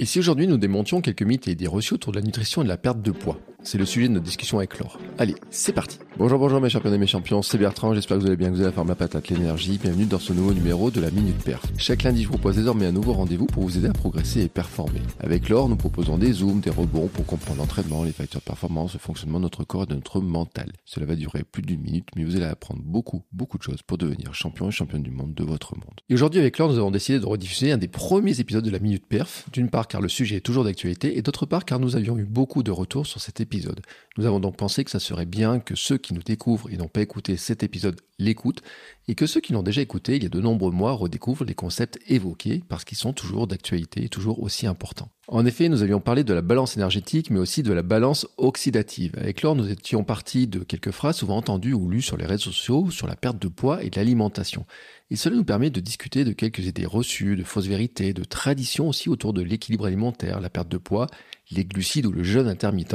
Et si aujourd'hui nous démontions quelques mythes et idées reçues autour de la nutrition et de la perte de poids? C'est le sujet de notre discussion avec Laure. Allez, c'est parti Bonjour, bonjour mes champions et mes champions, c'est Bertrand, j'espère que vous allez bien, que vous avez la forme, la patate, l'énergie. Bienvenue dans ce nouveau numéro de la Minute Perf. Chaque lundi, je vous propose désormais un nouveau rendez-vous pour vous aider à progresser et performer. Avec Laure, nous proposons des zooms, des rebonds pour comprendre l'entraînement, les facteurs de performance, le fonctionnement de notre corps et de notre mental. Cela va durer plus d'une minute, mais vous allez apprendre beaucoup, beaucoup de choses pour devenir champion et championne du monde de votre monde. Et aujourd'hui, avec Laure, nous avons décidé de rediffuser un des premiers épisodes de la Minute Perf. D'une part, car le sujet est toujours d'actualité, et d'autre part, car nous avions eu beaucoup de retours sur cet épisode. Nous avons donc pensé que ça serait bien que ceux qui nous découvrent et n'ont pas écouté cet épisode l'écoutent, et que ceux qui l'ont déjà écouté il y a de nombreux mois redécouvrent les concepts évoqués, parce qu'ils sont toujours d'actualité et toujours aussi importants. En effet, nous avions parlé de la balance énergétique, mais aussi de la balance oxydative. Avec Laure, nous étions partis de quelques phrases souvent entendues ou lues sur les réseaux sociaux sur la perte de poids et de l'alimentation. Et cela nous permet de discuter de quelques idées reçues, de fausses vérités, de traditions aussi autour de l'équilibre alimentaire, la perte de poids, les glucides ou le jeûne intermittent,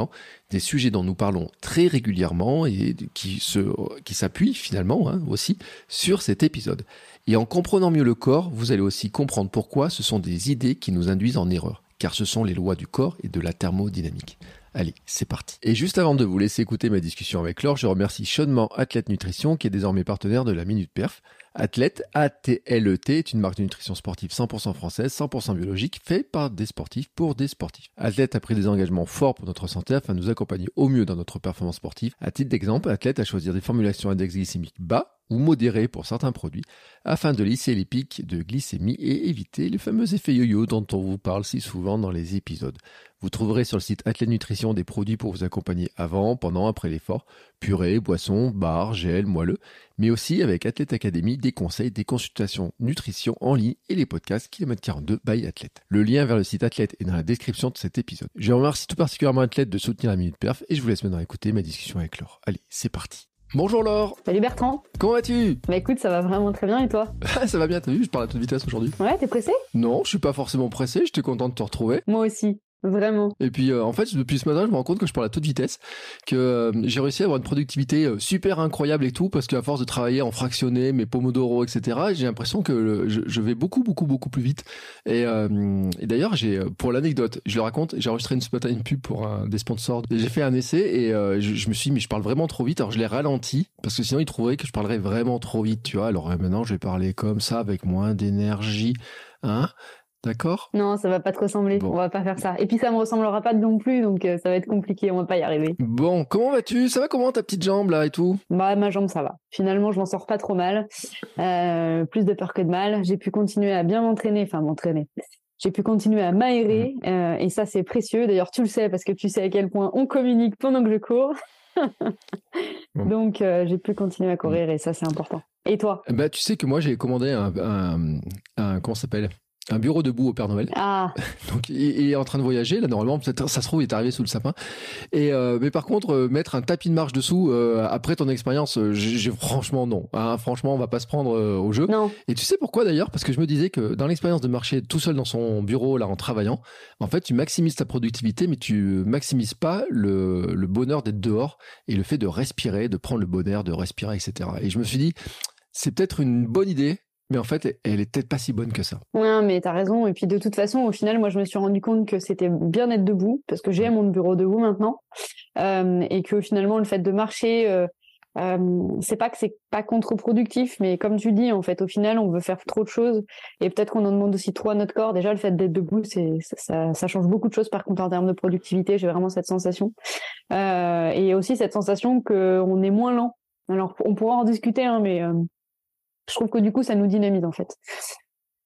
des sujets dont nous parlons très régulièrement et qui s'appuient finalement hein, aussi sur cet épisode. Et en comprenant mieux le corps, vous allez aussi comprendre pourquoi ce sont des idées qui nous induisent en erreur, car ce sont les lois du corps et de la thermodynamique. Allez, c'est parti. Et juste avant de vous laisser écouter ma discussion avec Laure, je remercie chaudement Athlète Nutrition qui est désormais partenaire de la Minute Perf. Athlète, A-T-L-E-T, est une marque de nutrition sportive 100% française, 100% biologique, faite par des sportifs pour des sportifs. Athlète a pris des engagements forts pour notre santé afin de nous accompagner au mieux dans notre performance sportive. À titre d'exemple, Athlète a choisi des formulations index glycémique bas ou modéré pour certains produits, afin de lisser les pics de glycémie et éviter les fameux effets yo-yo dont on vous parle si souvent dans les épisodes. Vous trouverez sur le site Athlète Nutrition des produits pour vous accompagner avant, pendant, après l'effort, purée, boissons, barres, gel, moelleux, mais aussi avec Athlète Academy des conseils, des consultations nutrition en ligne et les podcasts Kilomètre 42 by Athlète. Le lien vers le site Athlète est dans la description de cet épisode. Je remercie tout particulièrement Athlète de soutenir la Minute Perf et je vous laisse maintenant écouter ma discussion avec Laure. Allez, c'est parti. Bonjour Laure Salut Bertrand Comment vas-tu? Bah écoute, ça va vraiment très bien et toi? Ça va bien, t'as vu, je parle à toute vitesse aujourd'hui. Ouais, t'es pressé? Non, je suis pas forcément pressé, j'étais content de te retrouver. Moi aussi. Vraiment. Et puis euh, en fait, depuis ce matin, je me rends compte que je parle à toute vitesse, que euh, j'ai réussi à avoir une productivité euh, super incroyable et tout, parce qu'à force de travailler en fractionné, mes pomodoro, etc., j'ai l'impression que je, vais beaucoup, beaucoup, beaucoup plus vite. Et, et d'ailleurs, j'ai pour l'anecdote, je le raconte, j'ai enregistré une, ce matin une pub pour un, des sponsors. J'ai fait un essai et je, je, me suis dit, mais je parle vraiment trop vite. Alors je l'ai ralenti, parce que sinon ils trouveraient que je parlerais vraiment trop vite, tu vois. Alors maintenant, je vais parler comme ça, avec moins d'énergie, hein. D'accord Non, ça va pas te ressembler. Bon. On va pas faire ça. Et puis ça me ressemblera pas non plus, donc euh, ça va être compliqué. On va pas y arriver. Bon, comment vas-tu? Ça va comment ta petite jambe là et tout? Bah ma jambe ça va. Finalement, je m'en sors pas trop mal. Euh, plus de peur que de mal. J'ai pu continuer à bien m'entraîner, enfin m'entraîner. J'ai pu continuer à m'aérer mmh. euh, et ça c'est précieux. D'ailleurs, tu le sais parce que tu sais à quel point on communique pendant que je cours. Donc j'ai pu continuer à courir et ça c'est important. Et toi? Bah tu sais que moi j'ai commandé un, un, un comment s'appelle? Un bureau debout au Père Noël. Ah. Donc il est en train de voyager là normalement peut-être ça se trouve il est arrivé sous le sapin. Et euh, mais par contre euh, mettre un tapis de marche dessous euh, après ton expérience j'ai franchement non. Hein, franchement on va pas se prendre au jeu. Non. Et tu sais pourquoi d'ailleurs? Parce que je me disais que dans l'expérience de marcher tout seul dans son bureau là en travaillant, en fait tu maximises ta productivité mais tu maximises pas le, le bonheur d'être dehors et le fait de respirer, de prendre le bonheur de respirer etc. Et je me suis dit c'est peut-être une bonne idée mais en fait, elle est peut-être pas si bonne que ça. Ouais, mais t'as raison. Et puis de toute façon, au final, moi, je me suis rendu compte que c'était bien d'être debout, parce que j'ai mon bureau debout maintenant, euh, et que finalement, le fait de marcher, euh, euh, c'est pas que c'est pas contre-productif, mais comme tu dis, en fait, au final, on veut faire trop de choses, et peut-être qu'on en demande aussi trop à notre corps. Déjà, le fait d'être debout, c'est ça, ça, change beaucoup de choses. Par contre, en termes de productivité, j'ai vraiment cette sensation, euh, et aussi cette sensation que on est moins lent. Alors, on pourra en discuter, hein, mais euh, je trouve que du coup, ça nous dynamise en fait.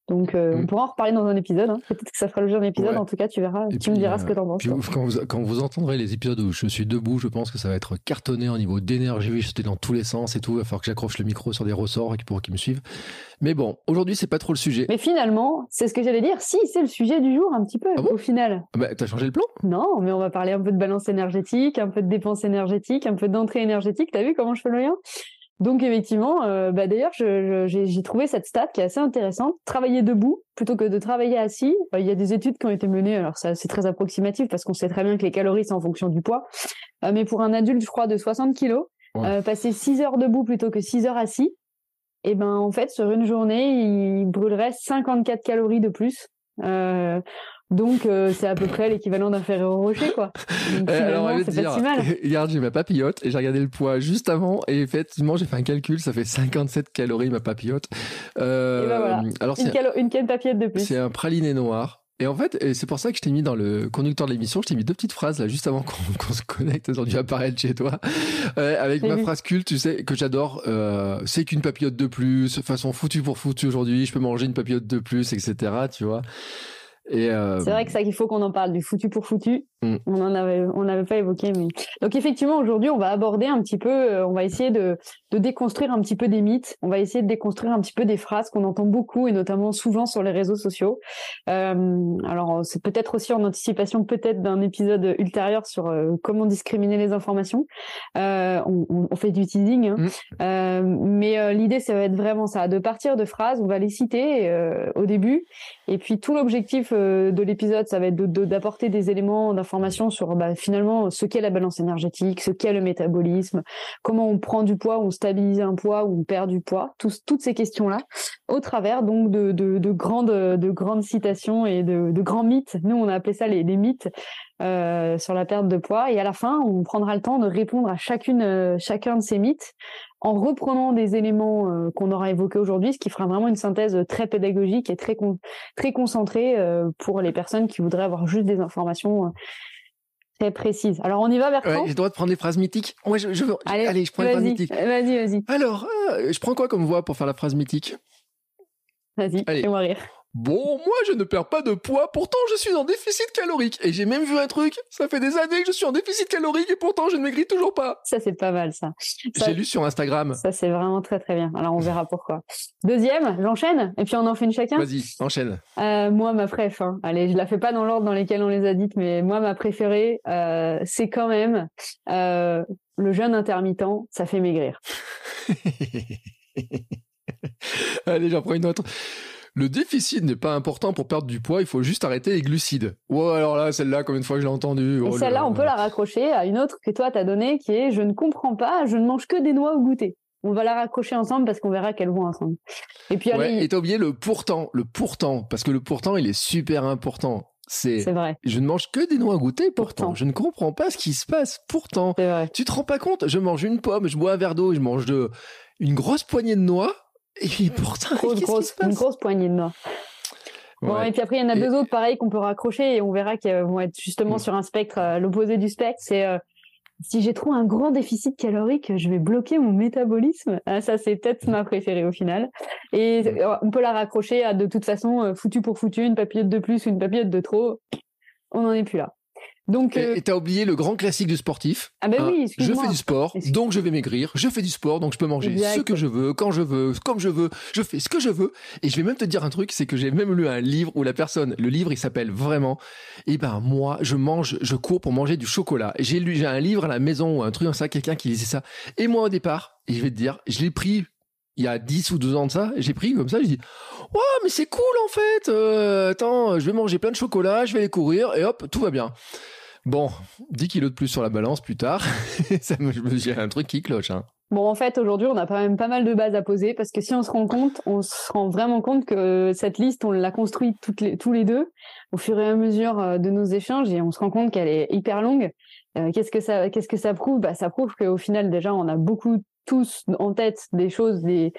Donc, euh, mmh. on pourra en reparler dans un épisode. Hein. Peut-être que ça fera le jeu d'un épisode. Ouais. En tout cas, tu verras. Et tu puis, me diras euh, ce que t'en penses. Quand vous, quand vous entendrez les épisodes où je suis debout, je pense que ça va être cartonné au niveau d'énergie. Je suis dans tous les sens et tout. Il va falloir que j'accroche le micro sur des ressorts pour qu'ils me suivent. Mais bon, aujourd'hui, c'est pas trop le sujet. Mais finalement, c'est ce que j'allais dire. Si, c'est le sujet du jour un petit peu. Ah bon? au final. Bah, t'as changé le plan? Non, mais on va parler un peu de balance énergétique, un peu de dépense énergétique, un peu d'entrée énergétique. T'as vu comment je fais le lien? Donc effectivement, euh, bah d'ailleurs, j'ai trouvé cette stat qui est assez intéressante. Travailler debout plutôt que de travailler assis. Il y a des études qui ont été menées. Alors ça, c'est très approximatif parce qu'on sait très bien que les calories c'est en fonction du poids. Euh, mais pour un adulte, je crois, de 60 kilos, ouais. euh, passer 6 heures debout plutôt que 6 heures assis, et ben en fait sur une journée, il brûlerait 54 calories de plus. Euh, Donc, euh, c'est à peu près l'équivalent d'un Ferrero Rocher, quoi. Donc, Alors, c'est pas si mal. Regarde, j'ai ma papillote et j'ai regardé le poids juste avant et effectivement, j'ai fait un calcul, ça fait 57 calories ma papillote. Euh, et ben voilà. Alors, une, calo- une papillote de plus. C'est un praliné noir. Et en fait, c'est pour ça que je t'ai mis dans le conducteur de l'émission, je t'ai mis deux petites phrases là juste avant qu'on se connecte. Elles ont dû apparaître chez toi euh, avec ma phrase culte, tu sais, que j'adore. Euh, c'est qu'une papillote de plus, façon foutu pour foutu aujourd'hui. Je peux manger une papillote de plus, etc. Tu vois. Euh, c'est vrai que ça qu'il faut qu'on en parle du foutu pour foutu. Mm. On en avait, on n'avait pas évoqué, mais donc effectivement aujourd'hui on va aborder un petit peu, euh, on va essayer de, de déconstruire un petit peu des mythes, on va essayer de déconstruire un petit peu des phrases qu'on entend beaucoup et notamment souvent sur les réseaux sociaux. Euh, alors c'est peut-être aussi en anticipation peut-être d'un épisode ultérieur sur euh, comment discriminer les informations. On, on, fait du teasing, hein. mm. mais l'idée ça va être vraiment ça, de partir de phrases, on va les citer au début et puis tout l'objectif de l'épisode, ça va être d'apporter des éléments d'information sur bah, finalement ce qu'est la balance énergétique, ce qu'est le métabolisme, comment on prend du poids, on stabilise un poids ou on perd du poids, toutes ces questions-là, au travers donc de, de, grandes, de grandes citations et de, grands mythes. Nous, on a appelé ça les, les mythes euh, sur la perte de poids. Et à la fin, on prendra le temps de répondre à chacune, euh, chacun de ces mythes en reprenant des éléments euh, qu'on aura évoqués aujourd'hui, ce qui fera vraiment une synthèse très pédagogique et très très concentrée pour les personnes qui voudraient avoir juste des informations très précises. Alors on y va vers ouais, J'ai le droit de prendre des phrases mythiques? Ouais, je, je veux... allez, allez, je prends les phrases mythiques. Vas-y, vas-y. Alors, je prends quoi comme voix pour faire la phrase mythique? Vas-y, fais-moi rire. Bon, moi je ne perds pas de poids, pourtant je suis en déficit calorique. Et j'ai même vu un truc, ça fait des années que je suis en déficit calorique et pourtant je ne maigris toujours pas. Ça c'est pas mal ça. J'ai lu sur Instagram. Ça c'est vraiment très très bien. Alors on verra pourquoi. Deuxième, j'enchaîne et puis on en fait une chacun. Vas-y, enchaîne. Euh, moi ma préf, hein. allez je la fais pas dans l'ordre dans lesquels on les a dites, mais moi ma préférée euh, c'est quand même euh, le jeûne intermittent, ça fait maigrir. allez j'en prends une autre. Le déficit n'est pas important pour perdre du poids, il faut juste arrêter les glucides. Ouais, alors là, celle-là, combien de fois je l'ai entendue? Oh celle-là, on peut la raccrocher à une autre que toi t'as donnée, qui est je ne comprends pas, je ne mange que des noix au goûter. On va la raccrocher ensemble parce qu'on verra qu'elles vont ensemble. Et puis allez. Ouais, et t'as oublié le pourtant, le pourtant, parce que le pourtant, il est super important. C'est vrai. Je ne mange que des noix à goûter pourtant. Je ne comprends pas ce qui se passe pourtant. Vrai. Tu te rends pas compte? Je mange une pomme, je bois un verre d'eau, je mange de une grosse poignée de noix et pourtant, une grosse poignée de noix. Bon, et puis après, il y en a deux autres pareils qu'on peut raccrocher et on verra qu'ils vont être justement mm. sur un spectre, euh, l'opposé du spectre. C'est euh, si j'ai trop un grand déficit calorique, je vais bloquer mon métabolisme. Ah, ça, c'est peut-être ma préférée au final. Et mm. euh, on peut la raccrocher à de toute façon, foutu pour foutu, une papillote de plus ou une papillote de trop. On n'en est plus là. Donc, et euh, t'as oublié le grand classique du sportif. Ah ben oui, Je fais du sport, donc je vais maigrir. Je fais du sport, donc je peux manger ce que je veux, quand je veux, comme je veux. Je fais ce que je veux. Et je vais même te dire un truc, c'est que j'ai même lu un livre où la personne, le livre, il s'appelle vraiment. Et eh ben moi, je mange, je cours pour manger du chocolat. J'ai lu, j'ai un livre à la maison ou un truc comme ça, quelqu'un qui disait ça. Et moi au départ, et je vais te dire, je l'ai pris il y a 10 ou 12 ans de ça, j'ai pris comme ça, je dis "Ouais, mais c'est cool en fait. Euh, attends, je vais manger plein de chocolat, je vais aller courir et hop, tout va bien." Bon, 10 kilos de plus sur la balance plus tard, ça me, j'ai un truc qui cloche. Hein. Bon, en fait, aujourd'hui, on a quand même pas mal de bases à poser parce que si on se rend compte, on se rend vraiment compte que cette liste, on l'a construite tous les deux au fur et à mesure euh, de nos échanges et on se rend compte qu'elle est hyper longue. Euh, qu'est-ce que ça, que ça prouve? Bah, ça prouve qu'au final, déjà, on a beaucoup tous en tête des choses, des,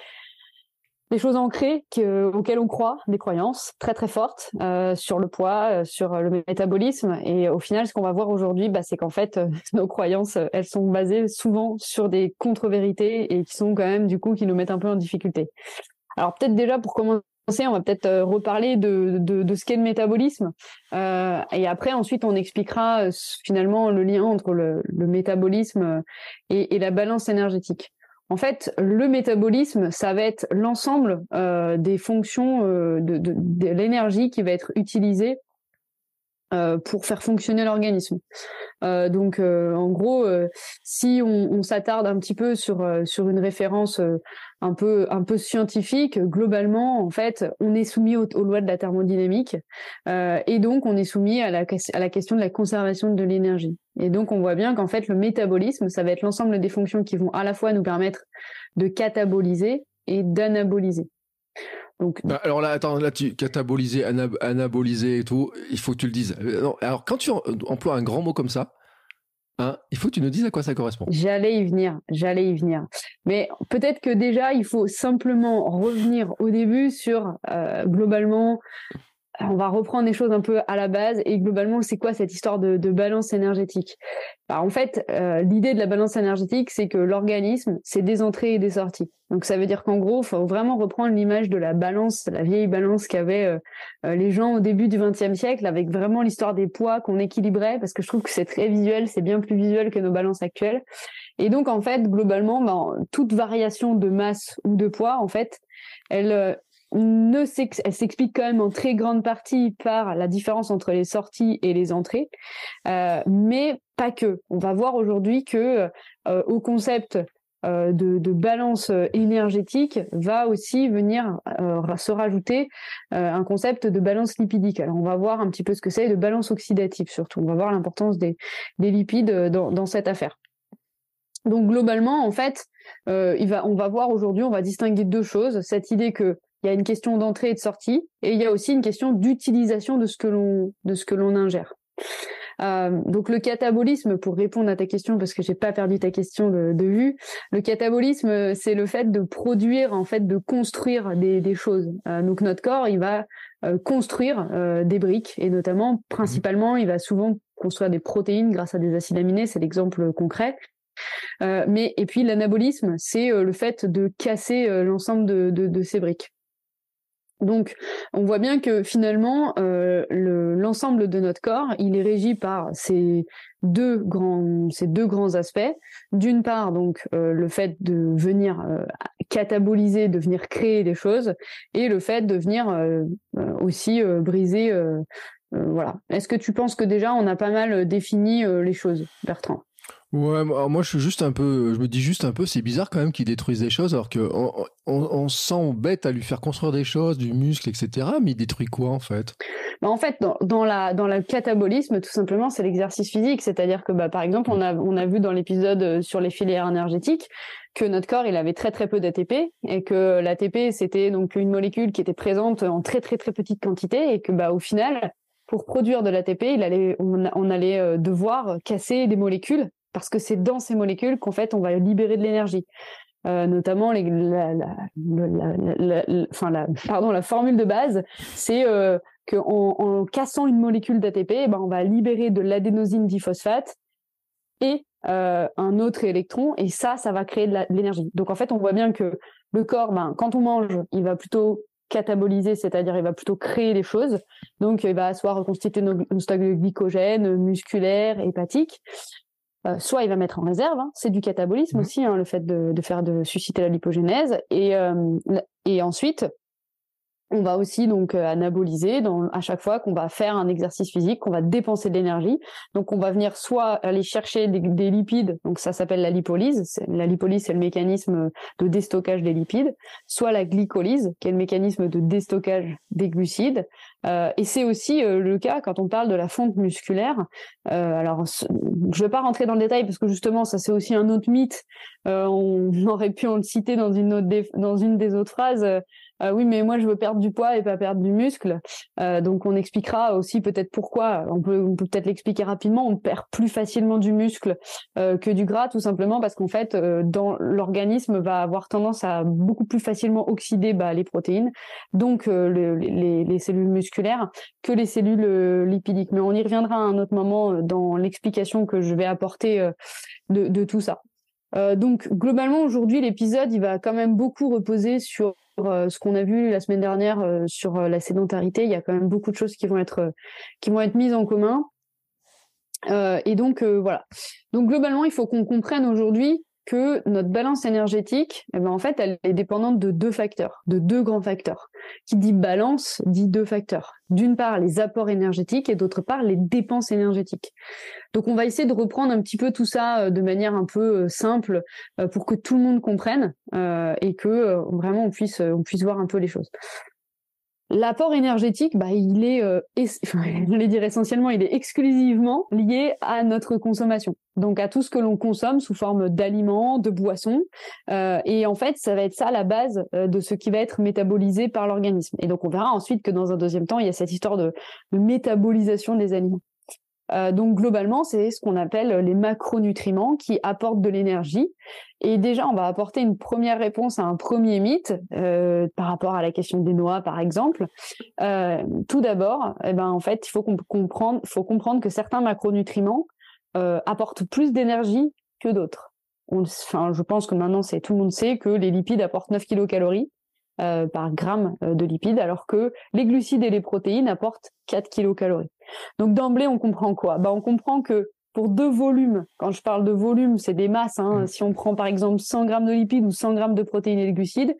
des choses ancrées que, auxquelles on croit, des croyances très très fortes euh, sur le poids, euh, sur le métabolisme. Et au final, ce qu'on va voir aujourd'hui, bah, c'est qu'en fait, euh, nos croyances, elles sont basées souvent sur des contre-vérités et qui sont quand même du coup qui nous mettent un peu en difficulté. Alors peut-être déjà pour commencer, on va peut-être reparler de, de, de ce qu'est le métabolisme. Euh, et après, ensuite, on expliquera finalement le lien entre le, le métabolisme et, et la balance énergétique. En fait, le métabolisme, ça va être l'ensemble euh, des fonctions euh, de, de, l'énergie qui va être utilisée euh, pour faire fonctionner l'organisme. donc, en gros, si on, on s'attarde un petit peu sur sur une référence un peu un peu scientifique, globalement, en fait, on est soumis aux, lois de la thermodynamique et donc on est soumis à la à la question de la conservation de l'énergie. Et donc, on voit bien qu'en fait, le métabolisme, ça va être l'ensemble des fonctions qui vont à la fois nous permettre de cataboliser et d'anaboliser. Donc, bah, alors là, attends, là, tu cataboliser, anaboliser et tout, il faut que tu le dises. Euh, alors, quand tu emploies un grand mot comme ça, hein, il faut que tu nous dises à quoi ça correspond. J'allais y venir, j'allais y venir. Mais peut-être que déjà, il faut simplement revenir au début sur, euh, globalement, on va reprendre des choses un peu à la base et globalement c'est quoi cette histoire de, balance énergétique? Bah, En fait, euh, l'idée de la balance énergétique, c'est que l'organisme, c'est des entrées et des sorties. Donc ça veut dire qu'en gros, faut vraiment reprendre l'image de la balance, la vieille balance qu'avaient euh, euh, les gens au début du XXe siècle, avec vraiment l'histoire des poids qu'on équilibrait, parce que je trouve que c'est très visuel, c'est bien plus visuel que nos balances actuelles. Et donc en fait, globalement, ben, toute variation de masse ou de poids, en fait, elle elle s'explique quand même en très grande partie par la différence entre les sorties et les entrées, euh, mais pas que. On va voir aujourd'hui que euh, au concept euh, de, balance énergétique va aussi venir se rajouter un concept de balance lipidique. Alors on va voir un petit peu ce que c'est de balance oxydative surtout. On va voir l'importance des, des, lipides dans, cette affaire. Donc globalement, en fait, on va voir aujourd'hui, on va distinguer deux choses. Cette idée que il y a une question d'entrée et de sortie, et il y a aussi une question d'utilisation de ce que l'on de ce que l'on ingère. Euh, donc le catabolisme, pour répondre à ta question, parce que j'ai pas perdu ta question de, vue, le catabolisme, c'est le fait de produire, en fait, de construire des, des choses. Euh, donc notre corps, il va euh, construire des briques, et notamment, principalement, il va souvent construire des protéines grâce à des acides aminés, c'est l'exemple concret. mais et puis l'anabolisme, c'est le fait de casser l'ensemble de, de, de, ces briques. Donc, on voit bien que finalement, euh, l'ensemble de notre corps, il est régi par ces deux grands, ces deux grands aspects. D'une part, donc, euh, le fait de venir euh, cataboliser, de venir créer des choses, et le fait de venir aussi briser. voilà. Est-ce que tu penses que déjà on a pas mal défini les choses, Bertrand? Ouais, moi je suis juste un peu, je me dis juste un peu, c'est bizarre quand même qu'il détruise des choses alors que on, on, sent bête à lui faire construire des choses, du muscle, etc. Mais il détruit quoi en fait? Bah En fait, dans, la dans le catabolisme, tout simplement, c'est l'exercice physique. C'est-à-dire que, bah, par exemple, on a on a vu dans l'épisode euh, sur les filières énergétiques que notre corps il avait très très peu d'ATP et que l'ATP c'était donc une molécule qui était présente en très très très petite quantité et que bah au final pour produire de l'ATP, il allait, on, on allait euh, devoir casser des molécules parce que c'est dans ces molécules qu'en fait on va libérer de l'énergie. Notamment la, formule de base, c'est euh, qu'en en cassant une molécule d'ATP, eh ben, on va libérer de l'adénosine diphosphate et euh, un autre électron, et ça, ça va créer de l'énergie. Donc en fait, on voit bien que le corps, ben, quand on mange, il va plutôt cataboliser, c'est-à-dire il va plutôt créer des choses. Donc il va soit reconstituer nos, nos stocks de glycogène musculaire, hépatique, euh, soit il va mettre en réserve, hein, c'est du catabolisme mmh. aussi, hein, le fait de, de, faire de susciter la lipogénèse, et, euh, et ensuite on va aussi donc euh, anaboliser à chaque fois qu'on va faire un exercice physique, qu'on va dépenser de l'énergie. Donc on va venir soit aller chercher des, lipides, donc ça s'appelle la lipolyse. La lipolyse c'est le mécanisme de déstockage des lipides, soit la glycolyse qui est le mécanisme de déstockage des glucides. Euh, et c'est aussi euh, le cas quand on parle de la fonte musculaire. Euh, alors je ne vais pas rentrer dans le détail parce que justement ça c'est aussi un autre mythe. on aurait pu en le citer dans une des autres phrases euh, oui, mais moi je veux perdre du poids et pas perdre du muscle. Euh, donc on expliquera aussi peut-être pourquoi. On peut, peut-être l'expliquer rapidement. On perd plus facilement du muscle euh, que du gras, tout simplement parce qu'en fait, dans l'organisme va avoir tendance à beaucoup plus facilement oxyder bah, les protéines, donc les, les, cellules musculaires, que les cellules lipidiques. Mais on y reviendra à un autre moment dans l'explication que je vais apporter de, tout ça. donc globalement aujourd'hui l'épisode il va quand même beaucoup reposer sur ce qu'on a vu la semaine dernière euh, sur euh, la sédentarité, il y a quand même beaucoup de choses qui vont être qui vont être mises en commun. et donc voilà. Donc globalement, il faut qu'on comprenne aujourd'hui que notre balance énergétique, eh ben, en fait, elle est dépendante de deux facteurs, de deux grands facteurs. Qui dit balance dit deux facteurs. D'une part, les apports énergétiques et d'autre part, les dépenses énergétiques. Donc, on va essayer de reprendre un petit peu tout ça euh, de manière un peu euh, simple euh, pour que tout le monde comprenne et que vraiment on puisse, on puisse voir un peu les choses. L'apport énergétique, bah, il est, euh, je dire essentiellement, il est exclusivement lié à notre consommation. Donc à tout ce que l'on consomme sous forme d'aliments, de boissons. Euh, et en fait, ça va être ça la base euh, de ce qui va être métabolisé par l'organisme. Et donc on verra ensuite que dans un deuxième temps, il y a cette histoire de métabolisation des aliments. Euh, donc globalement, c'est ce qu'on appelle les macronutriments qui apportent de l'énergie. Et déjà, on va apporter une première réponse à un premier mythe euh, par rapport à la question des noix, par exemple. Euh, tout d'abord, eh ben en fait, il faut comprendre, faut comprendre que certains macronutriments apportent plus d'énergie que d'autres. Enfin, je pense que maintenant, c'est tout le monde sait que les lipides apportent 9 kilocalories. Euh, par gramme euh, de lipides, alors que les glucides et les protéines apportent 4 kilocalories. Donc d'emblée, on comprend quoi? Bah, On comprend que pour deux volumes, quand je parle de volume, c'est des masses. Hein. Mmh. Si on prend par exemple 100 grammes de lipides ou 100 grammes de protéines et de glucides,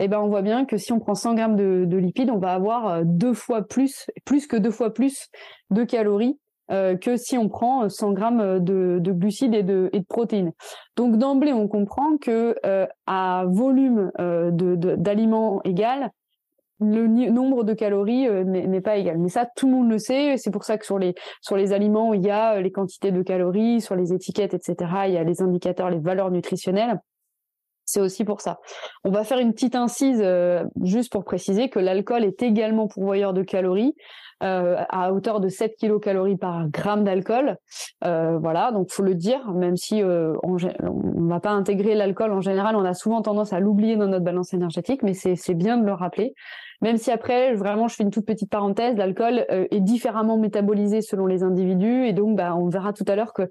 eh ben on voit bien que si on prend 100 grammes de lipides, on va avoir euh, deux fois plus, plus que deux fois plus de calories euh, que si on prend 100 grammes de, de glucides et de, de, protéines. Donc d'emblée, on comprend que euh, à volume euh, d'aliments égal, le nombre de calories n'est pas égal. Mais ça, tout le monde le sait. C'est pour ça que sur les aliments, il y a les quantités de calories, sur les étiquettes, etc. Il y a les indicateurs, les valeurs nutritionnelles. C'est aussi pour ça. On va faire une petite incise juste pour préciser que l'alcool est également pourvoyeur de calories. Euh, à hauteur de 7 kilocalories par gramme d'alcool. Euh, voilà, donc faut le dire, même si euh, on ne va pas intégrer l'alcool en général, on a souvent tendance à l'oublier dans notre balance énergétique, mais c'est bien de le rappeler. Même si après, vraiment, je fais une toute petite parenthèse, l'alcool est différemment métabolisé selon les individus, et donc bah, on verra tout à l'heure que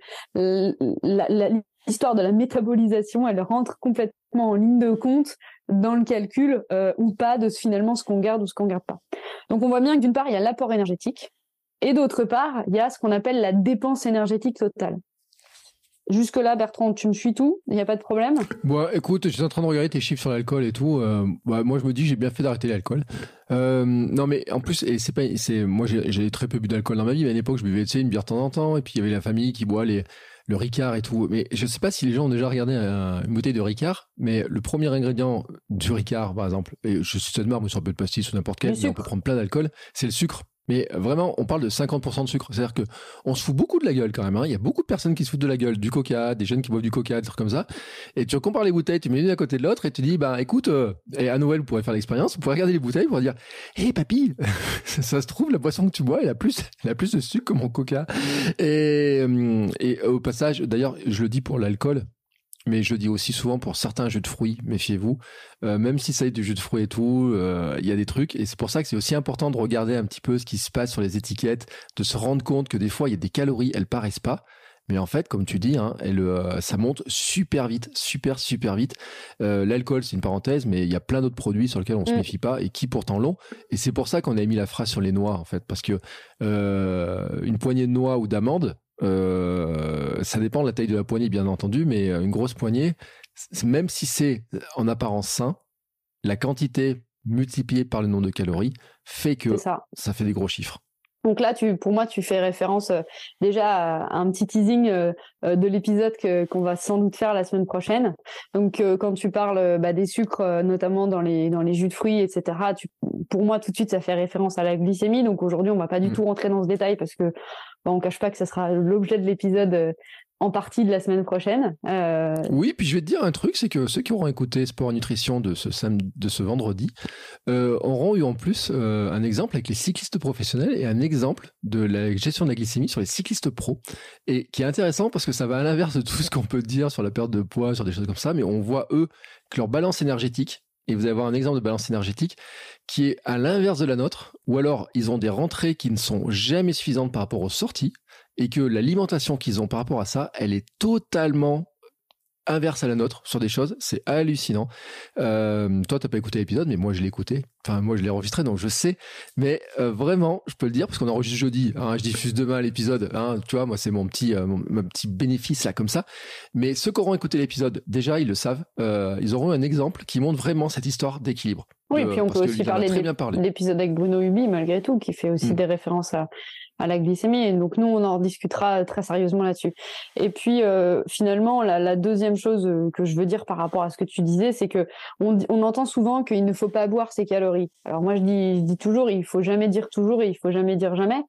l'histoire de la métabolisation, elle rentre complètement en ligne de compte dans le calcul euh, ou pas de finalement ce qu'on garde ou ce qu'on garde pas. Donc on voit bien que d'une part il y a l'apport énergétique et d'autre part il y a ce qu'on appelle la dépense énergétique totale. Jusque là, Bertrand, tu me suis tout? Il n'y a pas de problème? Bon, écoute, je suis en train de regarder tes chiffres sur l'alcool et tout. Euh, bah, moi, je me dis, j'ai bien fait d'arrêter l'alcool. Euh, non, mais en plus, c'est pas, c'est, moi, j'ai très peu bu d'alcool dans ma vie. Mais à l'époque, je buvais, tu une bière de temps en temps. Et puis, il y avait la famille qui boit les, le Ricard et tout. Mais je sais pas si les gens ont déjà regardé une bouteille de Ricard, mais le premier ingrédient du Ricard, par exemple, et je suis de marre, mais sur un peu de pastis ou n'importe quel, on peut prendre plein d'alcool, c'est le sucre. Mais vraiment, on parle de 50% de sucre. C'est-à-dire que on se fout beaucoup de la gueule quand même. Hein. Il y a beaucoup de personnes qui se foutent de la gueule, du coca, des jeunes qui boivent du coca, des trucs comme ça. Et tu compares les bouteilles, tu mets l'une à côté de l'autre et tu dis, bah écoute, euh, et à Noël, vous pourrez faire l'expérience, vous pourrez regarder les bouteilles pour dire, hé papy, ça se trouve, la boisson que tu bois, elle a plus, elle a plus de sucre que mon coca. Et, euh, et au passage, d'ailleurs, je le dis pour l'alcool, mais je dis aussi souvent pour certains jus de fruits, méfiez-vous. Euh, même si ça est du jus de fruits et tout, euh, il y a des trucs. Et c'est pour ça que c'est aussi important de regarder un petit peu ce qui se passe sur les étiquettes, de se rendre compte que des fois, il y a des calories, elles paraissent pas. Mais en fait, comme tu dis, hein, elle, euh, ça monte super vite, super, super vite. L'alcool, c'est une parenthèse, mais il y a plein d'autres produits sur lesquels on ne se mm. méfie pas et qui pourtant l'ont. Et c'est pour ça qu'on a mis la phrase sur les noix, en fait. Parce que une poignée de noix ou d'amandes, euh, ça dépend de la taille de la poignée, bien entendu, mais euh, une grosse poignée, même si c'est en apparence sain, la quantité multipliée par le nombre de calories fait que ça. fait des gros chiffres. Donc là, tu, pour moi, tu fais référence euh, déjà à un petit teasing de l'épisode qu'on va sans doute faire la semaine prochaine. Donc quand tu parles bah, des sucres, notamment dans les dans les jus de fruits, etc. Tu, pour moi, tout de suite, ça fait référence à la glycémie. Donc aujourd'hui, on va pas du mmh. tout rentrer dans ce détail parce que on on cache pas que ça sera l'objet de l'épisode euh, en partie de la semaine prochaine. Euh, oui, puis je vais te dire un truc, c'est que ceux qui auront écouté Sport Nutrition de ce, de ce vendredi euh, auront eu en plus un exemple avec les cyclistes professionnels et un exemple de la gestion de la glycémie sur les cyclistes pro, et qui est intéressant parce que ça va à l'inverse de tout ce qu'on peut dire sur la perte de poids, sur des choses comme ça, mais on voit eux que leur balance énergétique et vous allez avoir un exemple de balance énergétique qui est à l'inverse de la nôtre, ou alors ils ont des rentrées qui ne sont jamais suffisantes par rapport aux sorties, et que l'alimentation qu'ils ont par rapport à ça, elle est totalement inverse à la nôtre sur des choses, c'est hallucinant. Euh, toi, t'as pas écouté l'épisode, mais moi je l'ai écouté. Enfin, moi je l'ai enregistré, donc je sais. Mais euh, vraiment, je peux le dire parce qu'on enregistre jeudi. Hein, je diffuse demain l'épisode. Hein, tu vois, moi c'est mon petit, euh, mon, petit bénéfice là comme ça. Mais ceux qui auront écouté l'épisode, déjà ils le savent. Euh, ils auront un exemple qui montre vraiment cette histoire d'équilibre. Oui, et puis on peut aussi parler de l'épisode avec Bruno Hubi malgré tout, qui fait aussi mm. des références à à la glycémie. Et donc nous, on en discutera très sérieusement là-dessus. Et puis euh, finalement, la, deuxième chose euh, que je veux dire par rapport à ce que tu disais, c'est que on, entend souvent qu'il ne faut pas boire ses calories. Alors moi, je dis, je dis toujours, il faut jamais dire toujours et il faut jamais dire jamais.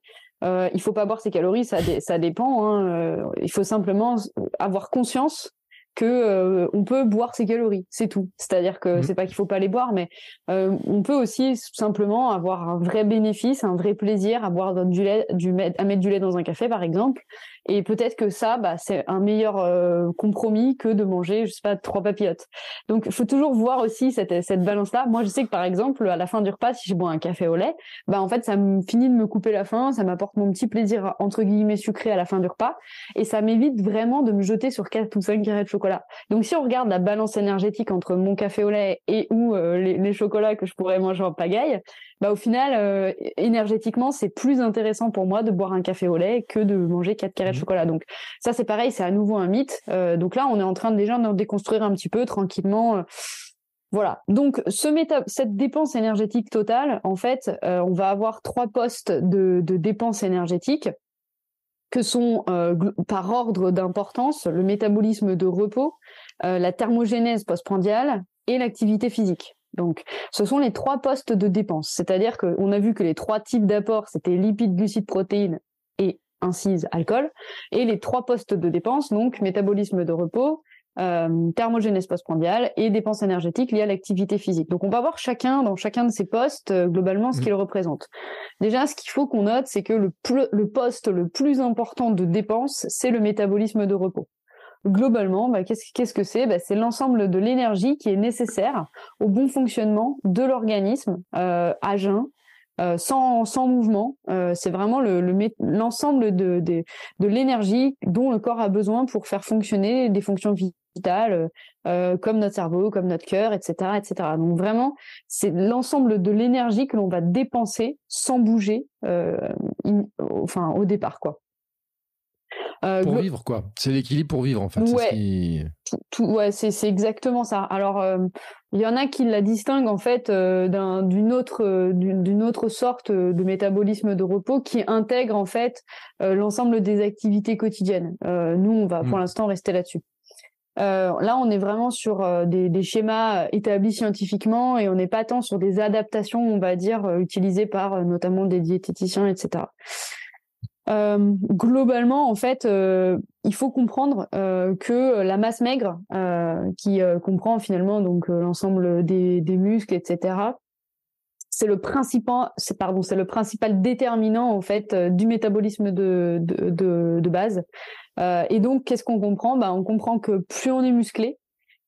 Euh, il faut pas boire ses calories, ça, ça dépend. Hein. Euh, il faut simplement avoir conscience que euh, on peut boire ses calories, c'est tout. C'est-à-dire que mmh. c'est pas qu'il faut pas les boire, mais euh, on peut aussi simplement avoir un vrai bénéfice, un vrai plaisir à boire du lait, du, à mettre du lait dans un café par exemple, et peut-être que ça, bah, c'est un meilleur euh, compromis que de manger, je sais pas, trois papillotes. Donc, il faut toujours voir aussi cette, cette balance-là. Moi, je sais que par exemple, à la fin du repas, si je bois un café au lait, bah en fait, ça me finit de me couper la faim, ça m'apporte mon petit plaisir entre guillemets sucré à la fin du repas, et ça m'évite vraiment de me jeter sur quatre ou cinq carrés de chocolat. Donc, si on regarde la balance énergétique entre mon café au lait et ou euh, les, les chocolats que je pourrais manger en pagaille, bah au final, euh, énergétiquement, c'est plus intéressant pour moi de boire un café au lait que de manger quatre carrés de mmh. chocolat. Donc ça, c'est pareil, c'est à nouveau un mythe. Euh, donc là, on est en train de déjà de déconstruire un petit peu tranquillement. Euh, voilà. Donc ce méta cette dépense énergétique totale, en fait, on va avoir trois postes de, de dépenses énergétiques que sont par ordre d'importance le métabolisme de repos, la thermogénèse postprandiale et l'activité physique. Donc, ce sont les trois postes de dépenses. C'est-à-dire qu'on a vu que les trois types d'apports, c'était lipides, glucides, protéines et incise alcool. Et les trois postes de dépenses, donc métabolisme de repos, euh, thermogénèse postprandiale et dépenses énergétiques liées à l'activité physique. Donc on va voir chacun dans chacun de ces postes euh, globalement ce mmh. qu'il représente. Déjà, ce qu'il faut qu'on note, c'est que le, le poste le plus important de dépenses, c'est le métabolisme de repos globalement, bah, qu'est-ce que c'est? Bah, C'est l'ensemble de l'énergie qui est nécessaire au bon fonctionnement de l'organisme euh, à jeun, euh, sans, mouvement. Euh, c'est vraiment l'ensemble le, de, de, l'énergie dont le corps a besoin pour faire fonctionner des fonctions vitales, comme notre cerveau, comme notre cœur, etc., etc. Donc vraiment, c'est l'ensemble de l'énergie que l'on va dépenser sans bouger, enfin au départ, quoi. Euh, pour vivre, quoi. C'est l'équilibre pour vivre, en fait. Ouais, tout, ouais c'est exactement ça. Alors, euh, il y en a qui la distinguent, en fait, euh, d'une autre, d'une autre sorte de métabolisme de repos qui intègre, en fait, l'ensemble des activités quotidiennes. nous, on va pour hmm. l'instant rester là-dessus. là, on est vraiment sur des, des, schémas établis scientifiquement et on n'est pas tant sur des adaptations, on va dire, utilisées par notamment des diététiciens, etc. Euh, globalement, en fait, euh, il faut comprendre euh, que la masse maigre, qui comprend finalement donc l'ensemble des, des, muscles, etc., c'est le principal, c'est pardon, c'est le principal déterminant en fait du métabolisme de de, de, de base. et donc, qu'est-ce qu'on comprend? Bah, on comprend que plus on est musclé,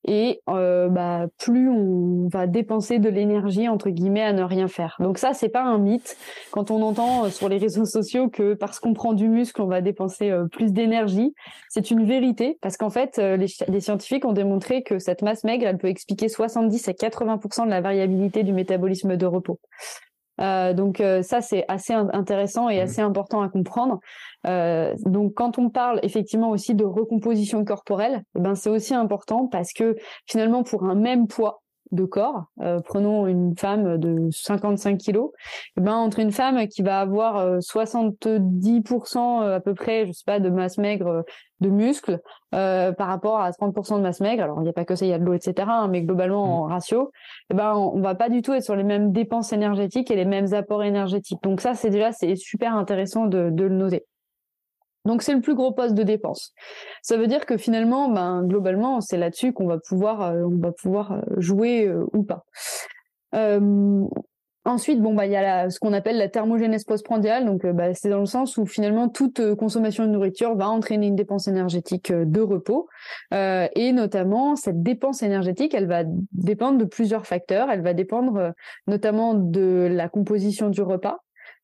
et euh, bah, plus on va dépenser de l'énergie entre guillemets à ne rien faire. Donc ça c'est pas un mythe quand on entend euh, sur les réseaux sociaux que parce qu'on prend du muscle on va dépenser euh, plus d'énergie, c'est une vérité parce qu'en fait les, les, scientifiques ont démontré que cette masse maigre elle peut expliquer 70 à 80% de la variabilité du métabolisme de repos. Euh, donc euh, ça c'est assez intéressant et mmh. assez important à comprendre. Euh, donc quand on parle effectivement aussi de recomposition corporelle, eh ben c'est aussi important parce que finalement pour un même poids, de corps. Euh, prenons une femme de 55 kilos. Et eh ben entre une femme qui va avoir 70% euh, euh, à peu près, je sais pas, de masse maigre de muscles par rapport à 30% de masse maigre. Alors il n'y a pas que ça, il y a de l'eau, etc. Hein, mais globalement mmh. en ratio, eh ben on, va pas du tout être sur les mêmes dépenses énergétiques et les mêmes apports énergétiques. Donc ça c'est déjà c'est super intéressant de, de le noter. Donc c'est le plus gros poste de dépense. Ça veut dire que finalement, ben, globalement, c'est là-dessus qu'on va pouvoir, euh, on va pouvoir euh, jouer euh, ou pas. ensuite, bon bah il y a ce qu'on appelle la thermogénèse postprandiale. Donc bah, c'est dans le sens où finalement toute consommation de nourriture va entraîner une dépense énergétique de repos. et notamment cette dépense énergétique, elle va dépendre de plusieurs facteurs. Elle va dépendre notamment de la composition du repas.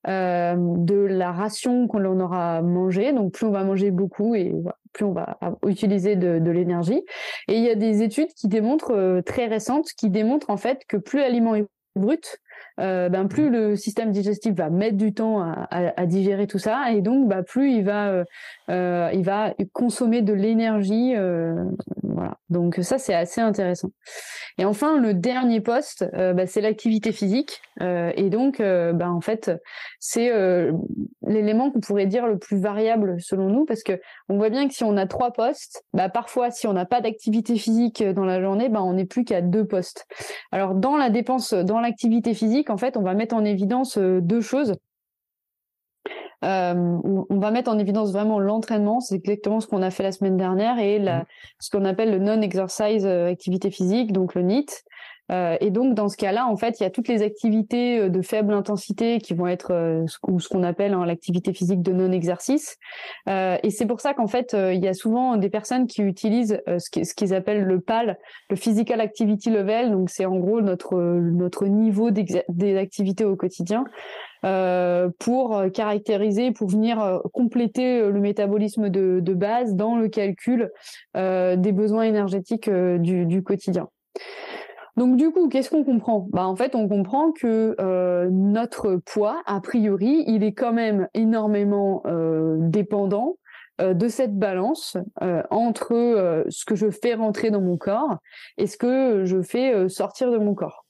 Euh, de la ration qu'on aura mangé. Donc plus on va manger beaucoup et plus on va utiliser de, l'énergie. Et il y a des études qui démontrent euh, très récentes qui démontrent en fait que plus l'aliment est brut, euh, ben plus le système digestif va mettre du temps à, à, digérer tout ça et donc bah plus il va euh, euh, il va consommer de l'énergie voilà. Donc ça c'est assez intéressant. Et enfin le dernier poste bah, c'est l'activité physique. Et donc bah, en fait c'est l'élément qu'on pourrait dire le plus variable selon nous, parce que on voit bien que si on a trois postes, bah parfois si on n'a pas d'activité physique dans la journée, bah on n'est plus qu'à deux postes. Alors dans la dépense, dans l'activité physique, en fait, on va mettre en évidence deux choses. Euh, on, va mettre en évidence vraiment l'entraînement, c'est exactement ce qu'on a fait la semaine dernière, et la, mmh. ce qu'on appelle le non-exercise euh, activité physique, donc le NEAT. Euh, et donc dans ce cas-là, en fait, il y a toutes les activités euh, de faible intensité qui vont être euh, ou ce qu'on appelle hein, l'activité physique de non-exercice. et c'est pour ça qu'en fait, il y a souvent des personnes qui utilisent ce qu'ils appellent le PAL, le Physical Activity Level. Donc c'est en gros notre notre niveau des activités au quotidien. Euh, pour caractériser, pour venir compléter le métabolisme de, de base dans le calcul euh, des besoins énergétiques du, du, quotidien. Donc du coup, qu'est-ce qu'on comprend? Bah en fait, on comprend que euh, notre poids, a priori, il est quand même énormément euh, dépendant euh, de cette balance entre ce que je fais rentrer dans mon corps et ce que je fais sortir de mon corps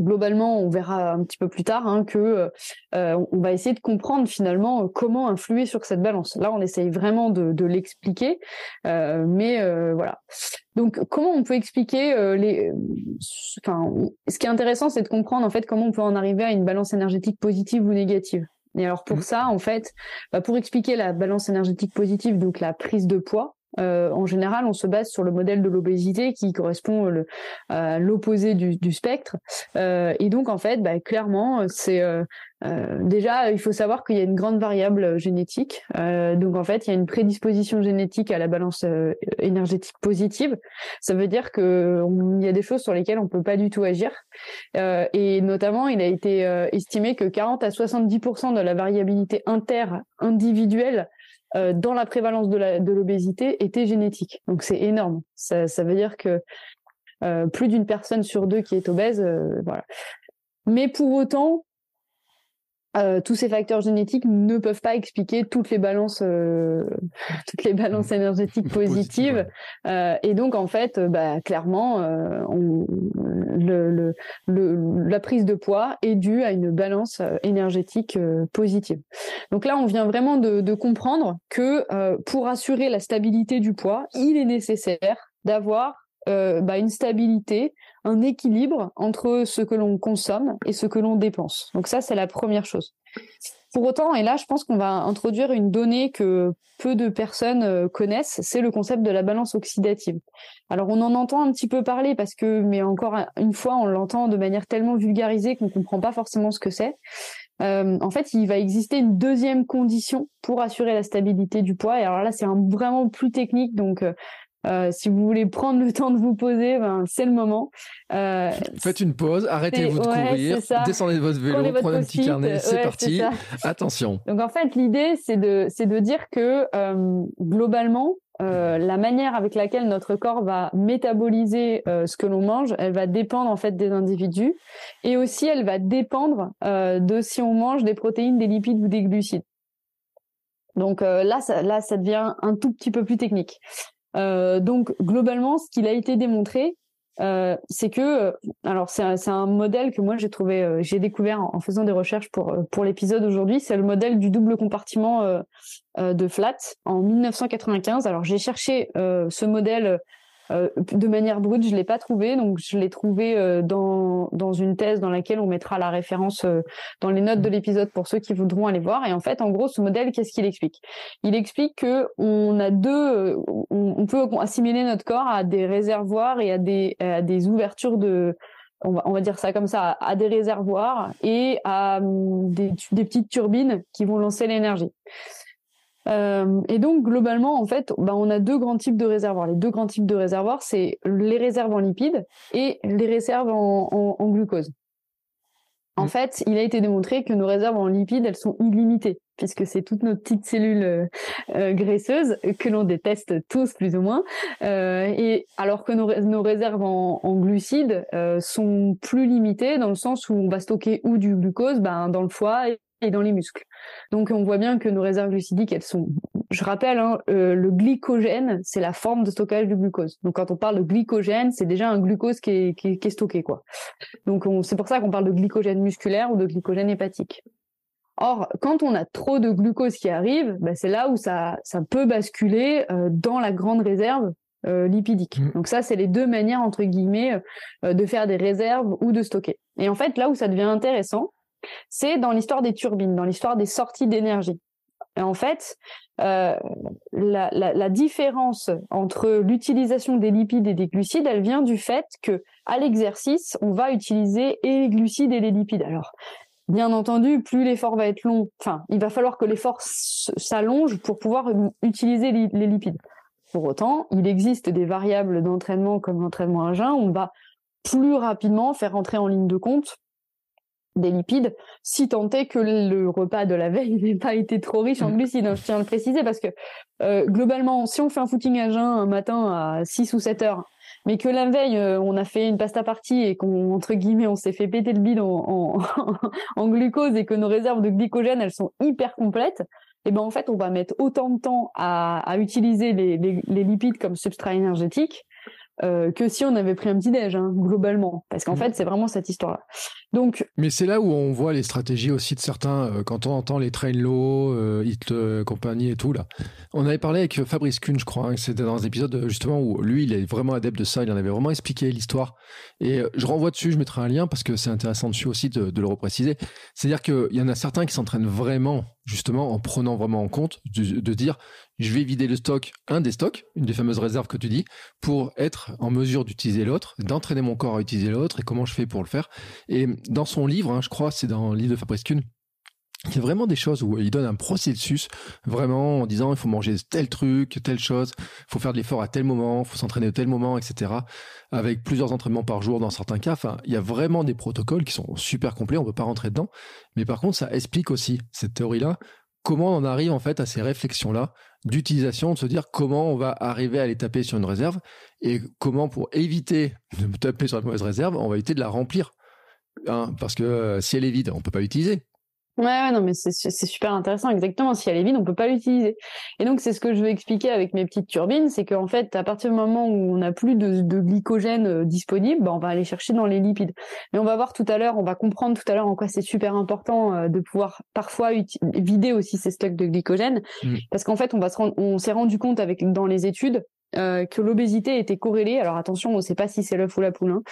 globalement, on verra un petit peu plus tard hein, que euh, on va essayer de comprendre finalement comment influer sur cette balance. Là, on essaye vraiment de, l'expliquer, euh, mais euh, voilà. Donc, comment on peut expliquer les Enfin, ce qui est intéressant, c'est de comprendre en fait comment on peut en arriver à une balance énergétique positive ou négative. Et alors pour mmh. ça, en fait, bah, pour expliquer la balance énergétique positive, donc la prise de poids, euh, en général, on se base sur le modèle de l'obésité qui correspond à l'opposé du, spectre. Euh, et donc, en fait, bah, clairement, c'est euh, euh, déjà, il faut savoir qu'il y a une grande variable génétique. Euh, donc, en fait, il y a une prédisposition génétique à la balance énergétique positive. Ça veut dire que il y a des choses sur lesquelles on peut pas du tout agir. et notamment, il a été estimé que 40 à 70% de la variabilité inter-individuelle euh, dans la prévalence de l'obésité était génétique. Donc c'est énorme. Ça, ça, veut dire que euh, plus d'une personne sur deux qui est obèse, euh, voilà. Mais pour autant, euh, tous ces facteurs génétiques ne peuvent pas expliquer toutes les balances, euh, toutes les balances énergétiques positives. Euh, et donc en fait, bah, clairement, on, le, le, la prise de poids est due à une balance énergétique positive. Donc là, on vient vraiment de, de comprendre que pour assurer la stabilité du poids, il est nécessaire d'avoir bah, une stabilité un équilibre entre ce que l'on consomme et ce que l'on dépense. Donc ça, c'est la première chose. Pour autant, et là, je pense qu'on va introduire une donnée que peu de personnes euh, connaissent, c'est le concept de la balance oxydative. Alors, on en entend un petit peu parler parce que, mais encore une fois, on l'entend de manière tellement vulgarisée qu'on comprend pas forcément ce que c'est. Euh, en fait, il va exister une deuxième condition pour assurer la stabilité du poids. Et alors là, c'est vraiment plus technique, donc euh, euh, si vous voulez prendre le temps de vous poser, ben, c'est le moment. Euh, Faites une pause, arrêtez-vous de courir, descendez de votre vélo, prenez, un petit carnet, c'est parti. Attention. Donc en fait, l'idée, c'est de, c'est de dire que euh, globalement, la manière avec laquelle notre corps va métaboliser ce que l'on mange, elle va dépendre en fait des individus et aussi elle va dépendre de si on mange des protéines, des lipides ou des glucides. Donc là, ça, là, ça devient un tout petit peu plus technique. Euh, donc globalement, ce qu'il a été démontré, euh, c'est que, euh, alors c'est un, modèle que moi j'ai trouvé, j'ai découvert en, faisant des recherches pour pour l'épisode aujourd'hui. C'est le modèle du double compartiment de Flat en 1995. Alors j'ai cherché ce modèle euh, de manière brute, je l'ai pas trouvé, donc je l'ai trouvé euh, dans dans une thèse dans laquelle on mettra la référence euh, dans les notes de l'épisode pour ceux qui voudront aller voir. Et en fait, en gros, ce modèle, qu'est-ce qu'il explique? Il explique que on a deux, on, peut assimiler notre corps à des réservoirs et à des à des ouvertures de on va, on va, dire ça comme ça, à des réservoirs et à hum, des, des petites turbines qui vont lancer l'énergie. Euh, et donc globalement, en fait, bah, on a deux grands types de réservoirs. Les deux grands types de réservoirs, c'est les réserves en lipides et les réserves en, en, en glucose. En mm. fait, il a été démontré que nos réserves en lipides, elles sont illimitées, puisque c'est toutes nos petites cellules euh, euh graisseuses que l'on déteste tous plus ou moins. Euh, et alors que nos, nos réserves en, en glucides euh, sont plus limitées dans le sens où on va stocker ou du glucose, ben, dans le foie et dans les muscles. Donc on voit bien que nos réserves glucidiques, elles sont, je rappelle, hein, euh, le glycogène, c'est la forme de stockage du glucose. Donc quand on parle de glycogène, c'est déjà un glucose qui est, qui est, stocké, quoi. Donc c'est pour ça qu'on parle de glycogène musculaire ou de glycogène hépatique. Or, quand on a trop de glucose qui arrive, bah, c'est là où ça, ça peut basculer euh, dans la grande réserve euh, lipidique. Mm. Donc ça, c'est les deux manières, entre guillemets, euh, de faire des réserves ou de stocker. Et en fait, là où ça devient intéressant, c'est dans l'histoire des turbines, dans l'histoire des sorties d'énergie. Et en fait, euh, la, différence entre l'utilisation des lipides et des glucides, elle vient du fait que à l'exercice, on va utiliser et les glucides et les lipides. Alors, bien entendu, plus l'effort va être long, enfin, il va falloir que l'effort s'allonge pour pouvoir utiliser les lipides. Pour autant, il existe des variables d'entraînement comme l'entraînement à jeun, on va plus rapidement faire entrer en ligne de compte des lipides, si tant est que le repas de la veille n'ait pas été trop riche en glucides. Hein, je tiens à le préciser parce que euh, globalement, si on fait un footing à jeun un matin à 6 ou 7 heures, mais que la veille euh, on a fait une pasta partie et qu'on guillemets on s'est fait péter le bide en, glucose et que nos réserves de glycogène elles sont hyper complètes, et eh ben en fait on va mettre autant de temps à, utiliser les lipides comme substrat énergétique euh, que si on avait pris un petit déj, hein, globalement. Parce qu'en mm. fait, c'est vraiment cette histoire-là. Donc. Mais c'est là où on voit les stratégies aussi de certains, euh, quand on entend les train low, euh, Hit euh, compagnie et tout, là. On avait parlé avec Fabrice Kuhn, je crois, hein, c'était dans un épisode justement où lui, il est vraiment adepte de ça, il en avait vraiment expliqué l'histoire. Et je renvoie dessus, je mettrai un lien parce que c'est intéressant dessus aussi de, de le repréciser. C'est-à-dire qu'il y en a certains qui s'entraînent vraiment justement en prenant vraiment en compte de, dire je vais vider le stock, un des stocks, une des fameuses réserves que tu dis, pour être en mesure d'utiliser l'autre, d'entraîner mon corps à utiliser l'autre et comment je fais pour le faire. Et dans son livre, hein, je crois, c'est dans le livre de Fabrice Kuhn, y a vraiment des choses où il donne un processus, vraiment en disant il faut manger tel truc, telle chose, il faut faire de l'effort à tel moment, il faut s'entraîner à tel moment, etc. Avec plusieurs entraînements par jour dans certains cas. Enfin, il y a vraiment des protocoles qui sont super complets, on ne peut pas rentrer dedans. Mais par contre, ça explique aussi cette théorie-là, comment on en arrive en fait à ces réflexions-là d'utilisation, de se dire comment on va arriver à aller taper sur une réserve et comment pour éviter de taper sur la mauvaise réserve, on va éviter de la remplir. Hein, parce que euh, si elle est vide, on peut pas l'utiliser. Ouais, non, mais c'est super intéressant. Exactement. Si elle est vide, on peut pas l'utiliser. Et donc, c'est ce que je veux expliquer avec mes petites turbines, c'est qu'en fait, à partir du moment où on n'a plus de, de, glycogène euh, disponible, bah, on va aller chercher dans les lipides. Mais on va voir tout à l'heure, on va comprendre tout à l'heure en quoi c'est super important euh, de pouvoir parfois vider aussi ces stocks de glycogène, mmh. parce qu'en fait, on va se rendre, on s'est rendu compte avec dans les études euh, que l'obésité était corrélée. Alors attention, on ne sait pas si c'est l'œuf ou la poule. Hein,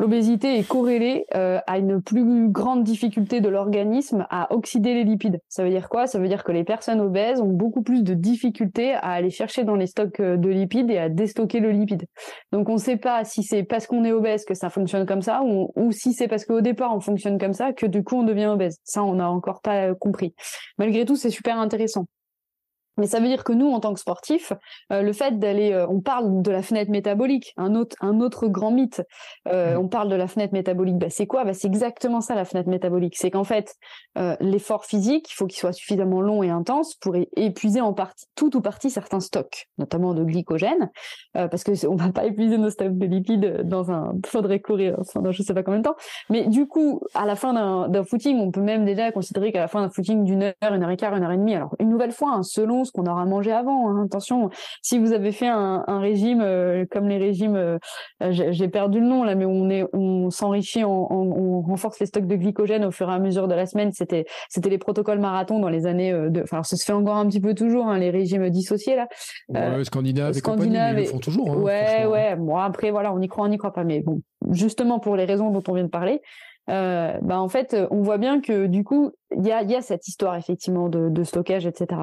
L'obésité est corrélée euh, à une plus grande difficulté de l'organisme à oxyder les lipides. Ça veut dire quoi? Ça veut dire que les personnes obèses ont beaucoup plus de difficultés à aller chercher dans les stocks euh, de lipides et à déstocker le lipide. Donc on ne sait pas si c'est parce qu'on est obèse que ça fonctionne comme ça ou, ou si c'est parce qu'au départ on fonctionne comme ça que du coup on devient obèse. Ça on n'a encore pas compris. Malgré tout c'est super intéressant. Mais ça veut dire que nous, en tant que sportifs, euh, le fait d'aller, euh, on parle de la fenêtre métabolique, un autre, un autre grand mythe. Euh, mmh. On parle de la fenêtre métabolique. Bah, c'est quoi? Bah, c'est exactement ça la fenêtre métabolique. C'est qu'en fait, l'effort physique, il faut qu'il soit suffisamment long et intense pour épuiser en partie, tout ou partie certains stocks, notamment de glycogène, parce que on va pas épuiser nos stocks de lipides dans un, faudrait courir, enfin, dans je sais pas combien de temps. Mais du coup, à la fin d'un footing, on peut même déjà considérer qu'à la fin d'un footing d'une heure, une heure et quart, une heure et demie. Alors une nouvelle fois, hein, selon qu'on aura mangé avant. Hein. Attention, si vous avez fait un, régime euh, comme les régimes, euh, j'ai perdu le nom là, mais on est, on s'enrichit, on, renforce les stocks de glycogène au fur et à mesure de la semaine. C'était, c'était les protocoles marathon dans les années euh, de. Enfin, ça se fait encore un petit peu toujours, hein, les régimes dissociés là. Ouais, Scandinave, et ils le font toujours. Hein, ouais, ouais. Bon après voilà, on y croit, on n'y croit pas, mais bon, justement pour les raisons dont on vient de parler. Euh, bah en fait, on voit bien que du coup, il y a, cette histoire effectivement de, stockage, etc.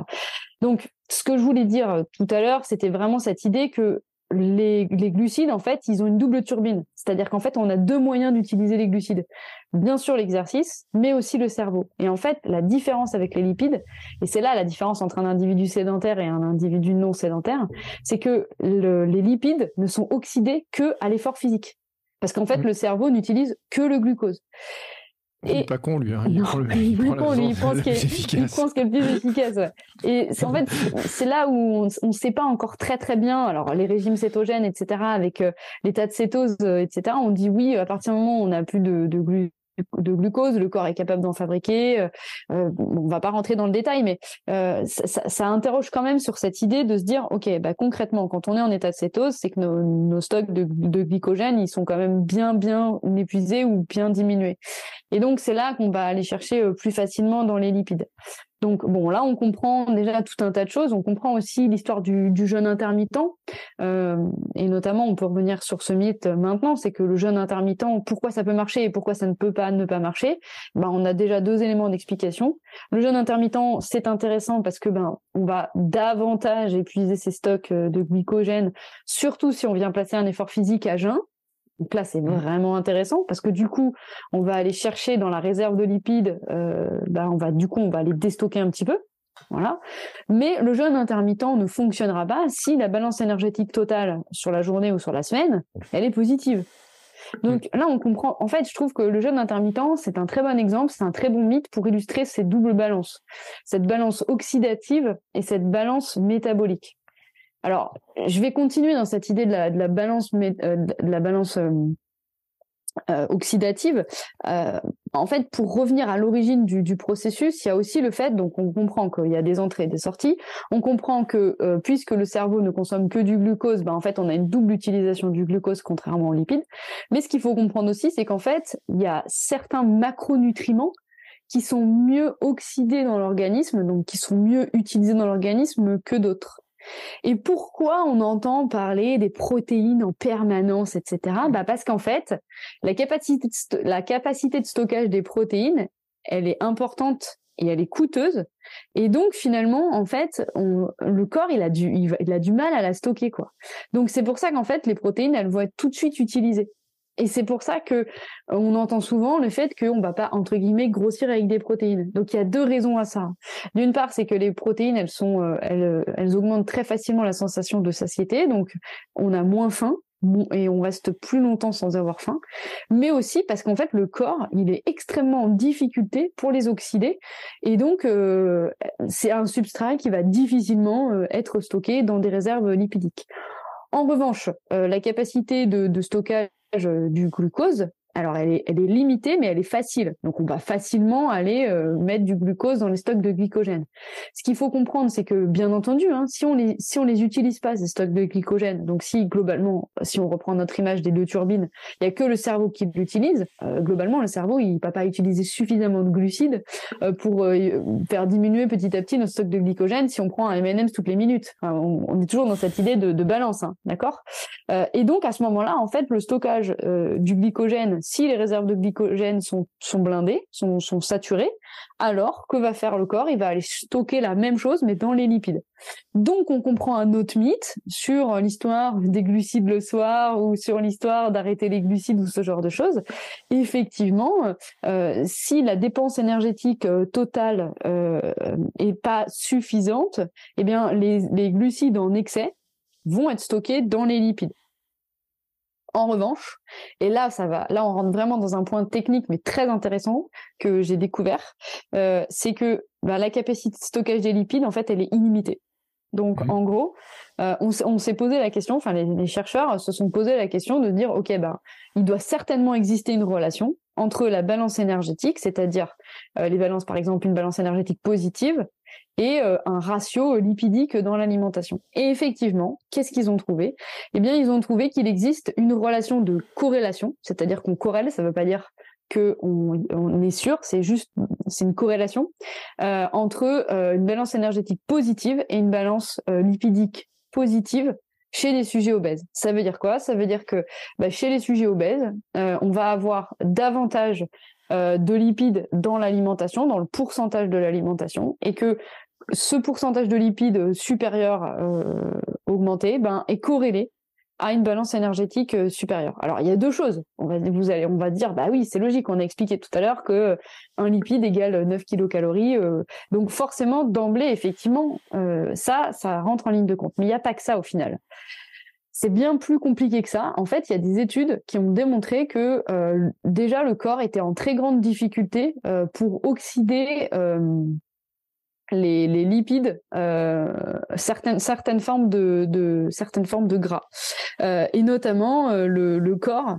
Donc, ce que je voulais dire euh, tout à l'heure, c'était vraiment cette idée que les, glucides, en fait, ils ont une double turbine. C'est-à-dire qu'en fait, on a deux moyens d'utiliser les glucides. Bien sûr, l'exercice, mais aussi le cerveau. Et en fait, la différence avec les lipides, et c'est là la différence entre un individu sédentaire et un individu non sédentaire, c'est que le, les lipides ne sont oxydés que à l'effort physique. Parce qu'en fait, mmh. le cerveau n'utilise que le glucose. Il n'est pas con, lui. Hein. Il, prend le, il, con, lui. Il prend, il prend ce qui est le plus efficace. Ouais. Et c'est en fait, c'est là où on ne sait pas encore très très bien. Alors, les régimes cétogènes, etc., avec euh, l'état de cétose, euh, etc., on dit oui, à partir du moment où on n'a plus de, de de glucose, le corps est capable d'en fabriquer. Euh, euh on va pas rentrer dans le détail, mais euh, ça, interroge quand même sur cette idée de se dire, ok, bah concrètement, quand on est en état de cétose, c'est que nos, nos stocks de, de, glycogène, ils sont quand même bien bien épuisés ou bien diminués. Et donc c'est là qu'on va aller chercher euh, plus facilement dans les lipides. Donc bon, là on comprend déjà tout un tas de choses. On comprend aussi l'histoire du, jeûne intermittent, euh, et notamment on peut revenir sur ce mythe maintenant, c'est que le jeûne intermittent, pourquoi ça peut marcher et pourquoi ça ne peut pas ne pas marcher? Ben on a déjà deux éléments d'explication. Le jeûne intermittent c'est intéressant parce que ben on va davantage épuiser ses stocks euh, de glycogène, surtout si on vient placer un effort physique à jeun. Donc là, c'est mmh. vraiment intéressant parce que du coup, on va aller chercher dans la réserve de lipides, euh, bah, on va du coup, on va les déstocker un petit peu. Voilà. Mais le jeûne intermittent ne fonctionnera pas si la balance énergétique totale sur la journée ou sur la semaine, elle est positive. Donc là, on comprend. En fait, je trouve que le jeûne intermittent, c'est un très bon exemple, c'est un très bon mythe pour illustrer ces doubles balances, cette balance oxydative et cette balance métabolique. Alors, je vais continuer dans cette idée de la, balance, euh, euh, euh, oxydative. en fait, pour revenir à l'origine du, processus, il y a aussi le fait, donc on comprend qu'il y a des entrées et des sorties. On comprend que puisque le cerveau ne consomme que du glucose, ben, en fait, on a une double utilisation du glucose contrairement aux lipides. Mais ce qu'il faut comprendre aussi, c'est qu'en fait, il y a certains macronutriments qui sont mieux oxydés dans l'organisme, donc qui sont mieux utilisés dans l'organisme que d'autres. Et pourquoi on entend parler des protéines en permanence, etc. Bah parce qu'en fait, la capacité, de stockage des protéines, elle est importante et elle est coûteuse. Et donc finalement, en fait, le corps, il a du, il a du mal à la stocker, quoi. Donc c'est pour ça qu'en fait, les protéines, elles vont être tout de suite utilisées. Et c'est pour ça que euh, on entend souvent le fait qu'on va pas entre guillemets grossir avec des protéines. Donc il y a deux raisons à ça. D'une part, c'est que les protéines, elles sont, euh, elles, euh, elles augmentent très facilement la sensation de satiété, donc on a moins faim et on reste plus longtemps sans avoir faim, mais aussi parce qu'en fait le corps il est extrêmement en difficulté pour les oxyder et donc c'est un substrat qui va difficilement être stocké dans des réserves lipidiques. En revanche, la capacité de stockage euh, du glucose alors elle est, elle est limitée, mais elle est facile. Donc on va facilement aller euh, mettre du glucose dans les stocks de glycogène. Ce qu'il faut comprendre, c'est que bien entendu, hein, si on les si on les utilise pas ces stocks de glycogène, donc si globalement, si on reprend notre image des deux turbines, il y a que le cerveau qui l'utilise. Euh, globalement, le cerveau il va pas utiliser suffisamment de glucides euh, pour faire diminuer petit à petit nos stocks de glycogène si on prend un M&M's toutes les minutes. on, est toujours dans cette idée de, de balance, hein, d'accord? Et donc à ce moment-là, en fait, le stockage du glycogène si les réserves de glycogène sont, blindées, sont, saturées, alors que va faire le corps? Il va aller stocker la même chose, mais dans les lipides. Donc, on comprend un autre mythe sur l'histoire des glucides le soir ou sur l'histoire d'arrêter les glucides ou ce genre de choses. effectivement, euh, si la dépense énergétique euh, totale euh, est pas suffisante, eh bien, les glucides en excès vont être stockés dans les lipides. En revanche, et là, ça va, là, on rentre vraiment dans un point technique, mais très intéressant que j'ai découvert, euh, c'est que bah, la capacité de stockage des lipides, en fait, elle est illimitée. Donc, en gros, euh, on, s'est posé la question, enfin, les, chercheurs se sont posé la question de dire, ok, ben, il doit certainement exister une relation entre la balance énergétique, c'est-à-dire euh, les balances, par exemple, une balance énergétique positive et euh, un ratio lipidique dans l'alimentation. Et effectivement, qu'est-ce qu'ils ont trouvé? Eh bien, ils ont trouvé qu'il existe une relation de corrélation, c'est-à-dire qu'on corrèle, ça ne veut pas dire que on, est sûr, c'est juste c'est une corrélation euh, entre euh, une balance énergétique positive et une balance lipidique positive chez les sujets obèses. Ça veut dire quoi? Ça veut dire que bah, chez les sujets obèses, on va avoir davantage de lipides dans l'alimentation, dans le pourcentage de l'alimentation, et que ce pourcentage de lipides supérieur euh, augmenté ben, est corrélé à une balance énergétique euh, supérieure. Alors il y a deux choses. On va dire bah oui c'est logique. On a expliqué tout à l'heure que un lipide égale 9 kilocalories. Euh, donc forcément d'emblée effectivement ça ça rentre en ligne de compte. Mais il n'y a pas que ça au final. C'est bien plus compliqué que ça. En fait, il y a des études qui ont démontré que déjà le corps était en très grande difficulté pour oxyder les, lipides, euh, certaines, certaines, formes de, de, certaines formes de gras. Euh, et notamment, euh, le, le, corps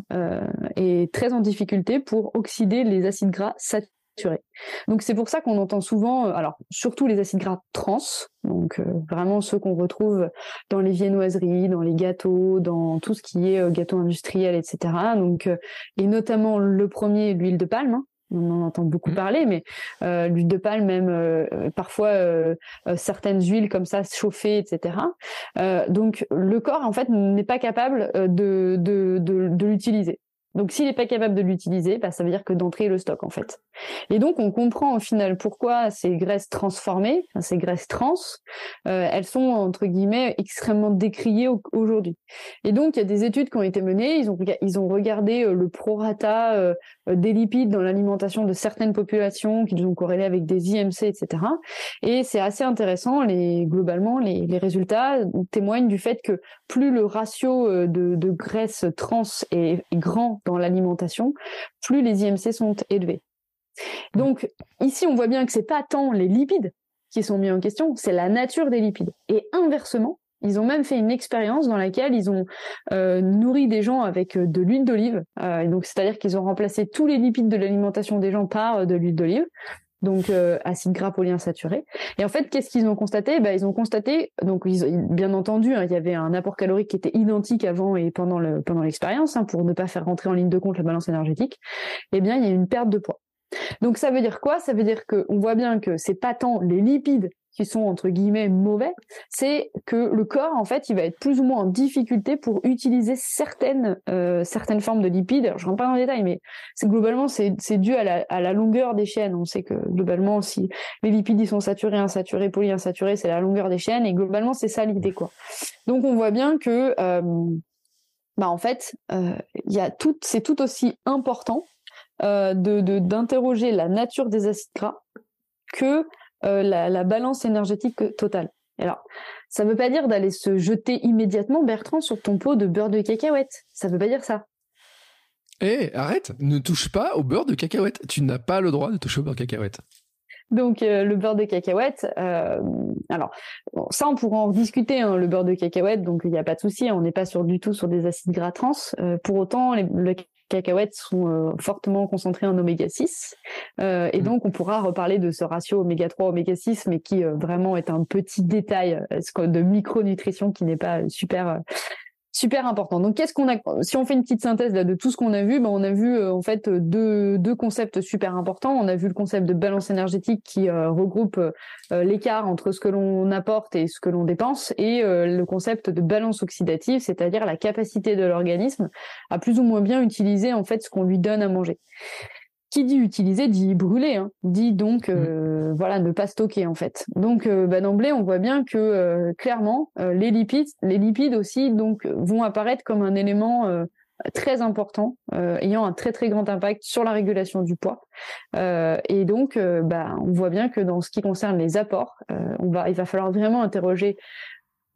est très en difficulté pour oxyder les acides gras saturés. Donc c'est pour ça qu'on entend souvent, alors surtout les acides gras trans, donc vraiment ceux qu'on retrouve dans les viennoiseries, dans les gâteaux, dans tout ce qui est gâteau industriel, etc. Donc et notamment le premier, l'huile de palme, hein, on en entend beaucoup mmh. parler, mais euh, l'huile de palme, même euh, parfois euh, certaines huiles comme ça chauffées, etc. donc le corps en fait n'est pas capable de, de, de l'utiliser. Donc s'il n'est pas capable de l'utiliser, bah, ça veut dire que d'entrée le stock en fait. Et donc on comprend au final pourquoi ces graisses transformées, ces graisses trans, euh, elles sont entre guillemets extrêmement décriées aujourd'hui. Et donc il y a des études qui ont été menées, ils ont ils ont regardé euh, le prorata euh, des lipides dans l'alimentation de certaines populations qu'ils ont corrélé avec des IMC, etc. Et c'est assez intéressant. Les globalement les, les résultats témoignent du fait que plus le ratio de, de graisse trans est grand dans l'alimentation, plus les IMC sont élevés. Donc ici, on voit bien que c'est pas tant les lipides qui sont mis en question, c'est la nature des lipides. Et inversement, ils ont même fait une expérience dans laquelle ils ont euh, nourri des gens avec euh, de l'huile d'olive. Euh, donc, c'est-à-dire qu'ils ont remplacé tous les lipides de l'alimentation des gens par de l'huile d'olive donc acide gras polyinsaturé. Et en fait, qu'est-ce qu'ils ont constaté? Ben, Ils ont constaté, donc bien entendu, hein, il y avait un apport calorique qui était identique avant et pendant l'expérience, hein, pour ne pas faire rentrer en ligne de compte la balance énergétique. Eh bien, il y a une perte de poids. Donc ça veut dire quoi? Ça veut dire qu'on voit bien que c'est pas tant les lipides qui sont entre guillemets mauvais, c'est que le corps en fait il va être plus ou moins en difficulté pour utiliser certaines euh, certaines formes de lipides. Alors, je rentre pas dans le détail, mais c'est globalement c'est c'est dû à la, à la longueur des chaînes. On sait que globalement si les lipides ils sont saturés, insaturés, polyinsaturés, c'est la longueur des chaînes et globalement c'est ça l'idée quoi. Donc on voit bien que euh, bah en fait euh, y a tout c'est tout aussi important euh, de d'interroger la nature des acides gras que euh, la, balance énergétique totale. Alors, ça ne veut pas dire d'aller se jeter immédiatement, Bertrand, sur ton pot de beurre de cacahuète. Ça ne veut pas dire ça. Eh, arrête, ne touche pas au beurre de cacahuète. Tu n'as pas le droit de toucher au beurre de cacahuète. Donc euh, le beurre de cacahuète, euh, alors ça on pourra en discuter, hein, le beurre de cacahuète, donc il n'y a pas de souci, on n'est pas sur du tout sur des acides gras trans. pour autant, le cacahuètes sont euh, fortement concentrées en oméga 6 euh, et mmh. donc on pourra reparler de ce ratio oméga 3 oméga 6 mais qui euh, vraiment est un petit détail de micronutrition qui n'est pas super super important. Donc, qu'est-ce qu'on a Si on fait une petite synthèse de tout ce qu'on a vu, ben, on a vu euh, en fait deux, deux concepts super importants. On a vu le concept de balance énergétique qui euh, regroupe euh, l'écart entre ce que l'on apporte et ce que l'on dépense, et le concept de balance oxydative, c'est-à-dire la capacité de l'organisme à plus ou moins bien utiliser en fait ce qu'on lui donne à manger qui dit utiliser dit brûler, hein. dit donc euh, mm. voilà ne pas stocker en fait. Donc euh, bah, d'emblée on voit bien que euh, clairement les lipides, les lipides aussi donc vont apparaître comme un élément très important, ayant un très très grand impact sur la régulation du poids. et donc bah, on voit bien que dans ce qui concerne les apports, on va il va falloir vraiment interroger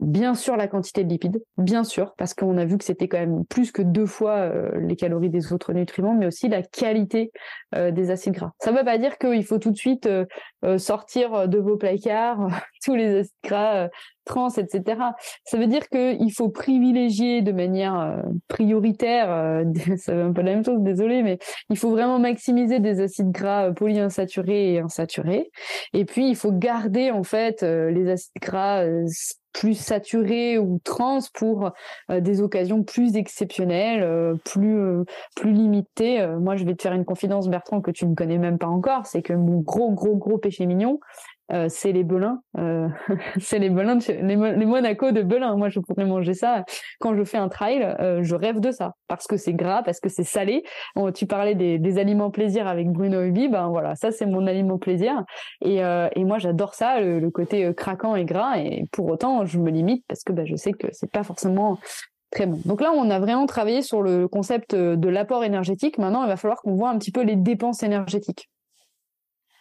Bien sûr la quantité de lipides, bien sûr, parce qu'on a vu que c'était quand même plus que deux fois euh, les calories des autres nutriments, mais aussi la qualité euh, des acides gras. Ça ne veut pas dire qu'il faut tout de suite euh, sortir de vos placards tous les acides gras trans, etc. Ça veut dire qu'il faut privilégier de manière prioritaire, c'est un peu la même chose, désolé, mais il faut vraiment maximiser des acides gras polyinsaturés et insaturés. Et puis il faut garder en fait les acides gras plus saturé ou trans pour euh, des occasions plus exceptionnelles, euh, plus euh, plus limitées. moi, je vais te faire une confidence, Bertrand, que tu ne connais même pas encore, c'est que mon gros gros gros péché mignon, euh, c'est les belins. Euh, c'est les belins, les, les, Monaco de Belin. Moi, je pourrais manger ça quand je fais un trail. Euh, je rêve de ça parce que c'est gras, parce que c'est salé. tu parlais des, aliments plaisir avec Bruno Hubi, ben voilà, ça c'est mon aliment plaisir. Et, et moi, j'adore ça, le, côté craquant et gras. Et pour autant, je me limite parce que ben, je sais que c'est pas forcément Très bon. Donc là, on a vraiment travaillé sur le concept de l'apport énergétique. Maintenant, il va falloir qu'on voit un petit peu les dépenses énergétiques.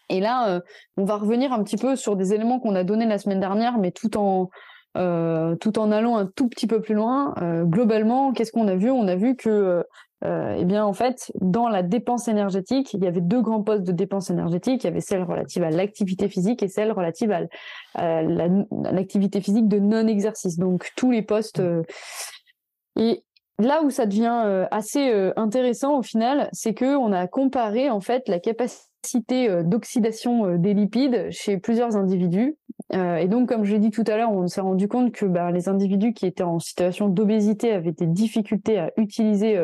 Et là, euh, on va revenir un petit peu sur des éléments qu'on a donnés la semaine dernière, mais tout en euh, tout en allant un tout petit peu plus loin. Euh, globalement, qu'est-ce qu'on a vu? On a vu que eh bien en fait, dans la dépense énergétique, il y avait deux grands postes de dépense énergétique. Il y avait celle relative à l'activité physique et celle relative à, l'activité physique de non-exercice. Donc tous les postes. Et là où ça devient assez intéressant au final, c'est que on a comparé en fait la capacité d'oxydation des lipides chez plusieurs individus. et donc, comme je l'ai dit tout à l'heure, on s'est rendu compte que bah, les individus qui étaient en situation d'obésité avaient des difficultés à utiliser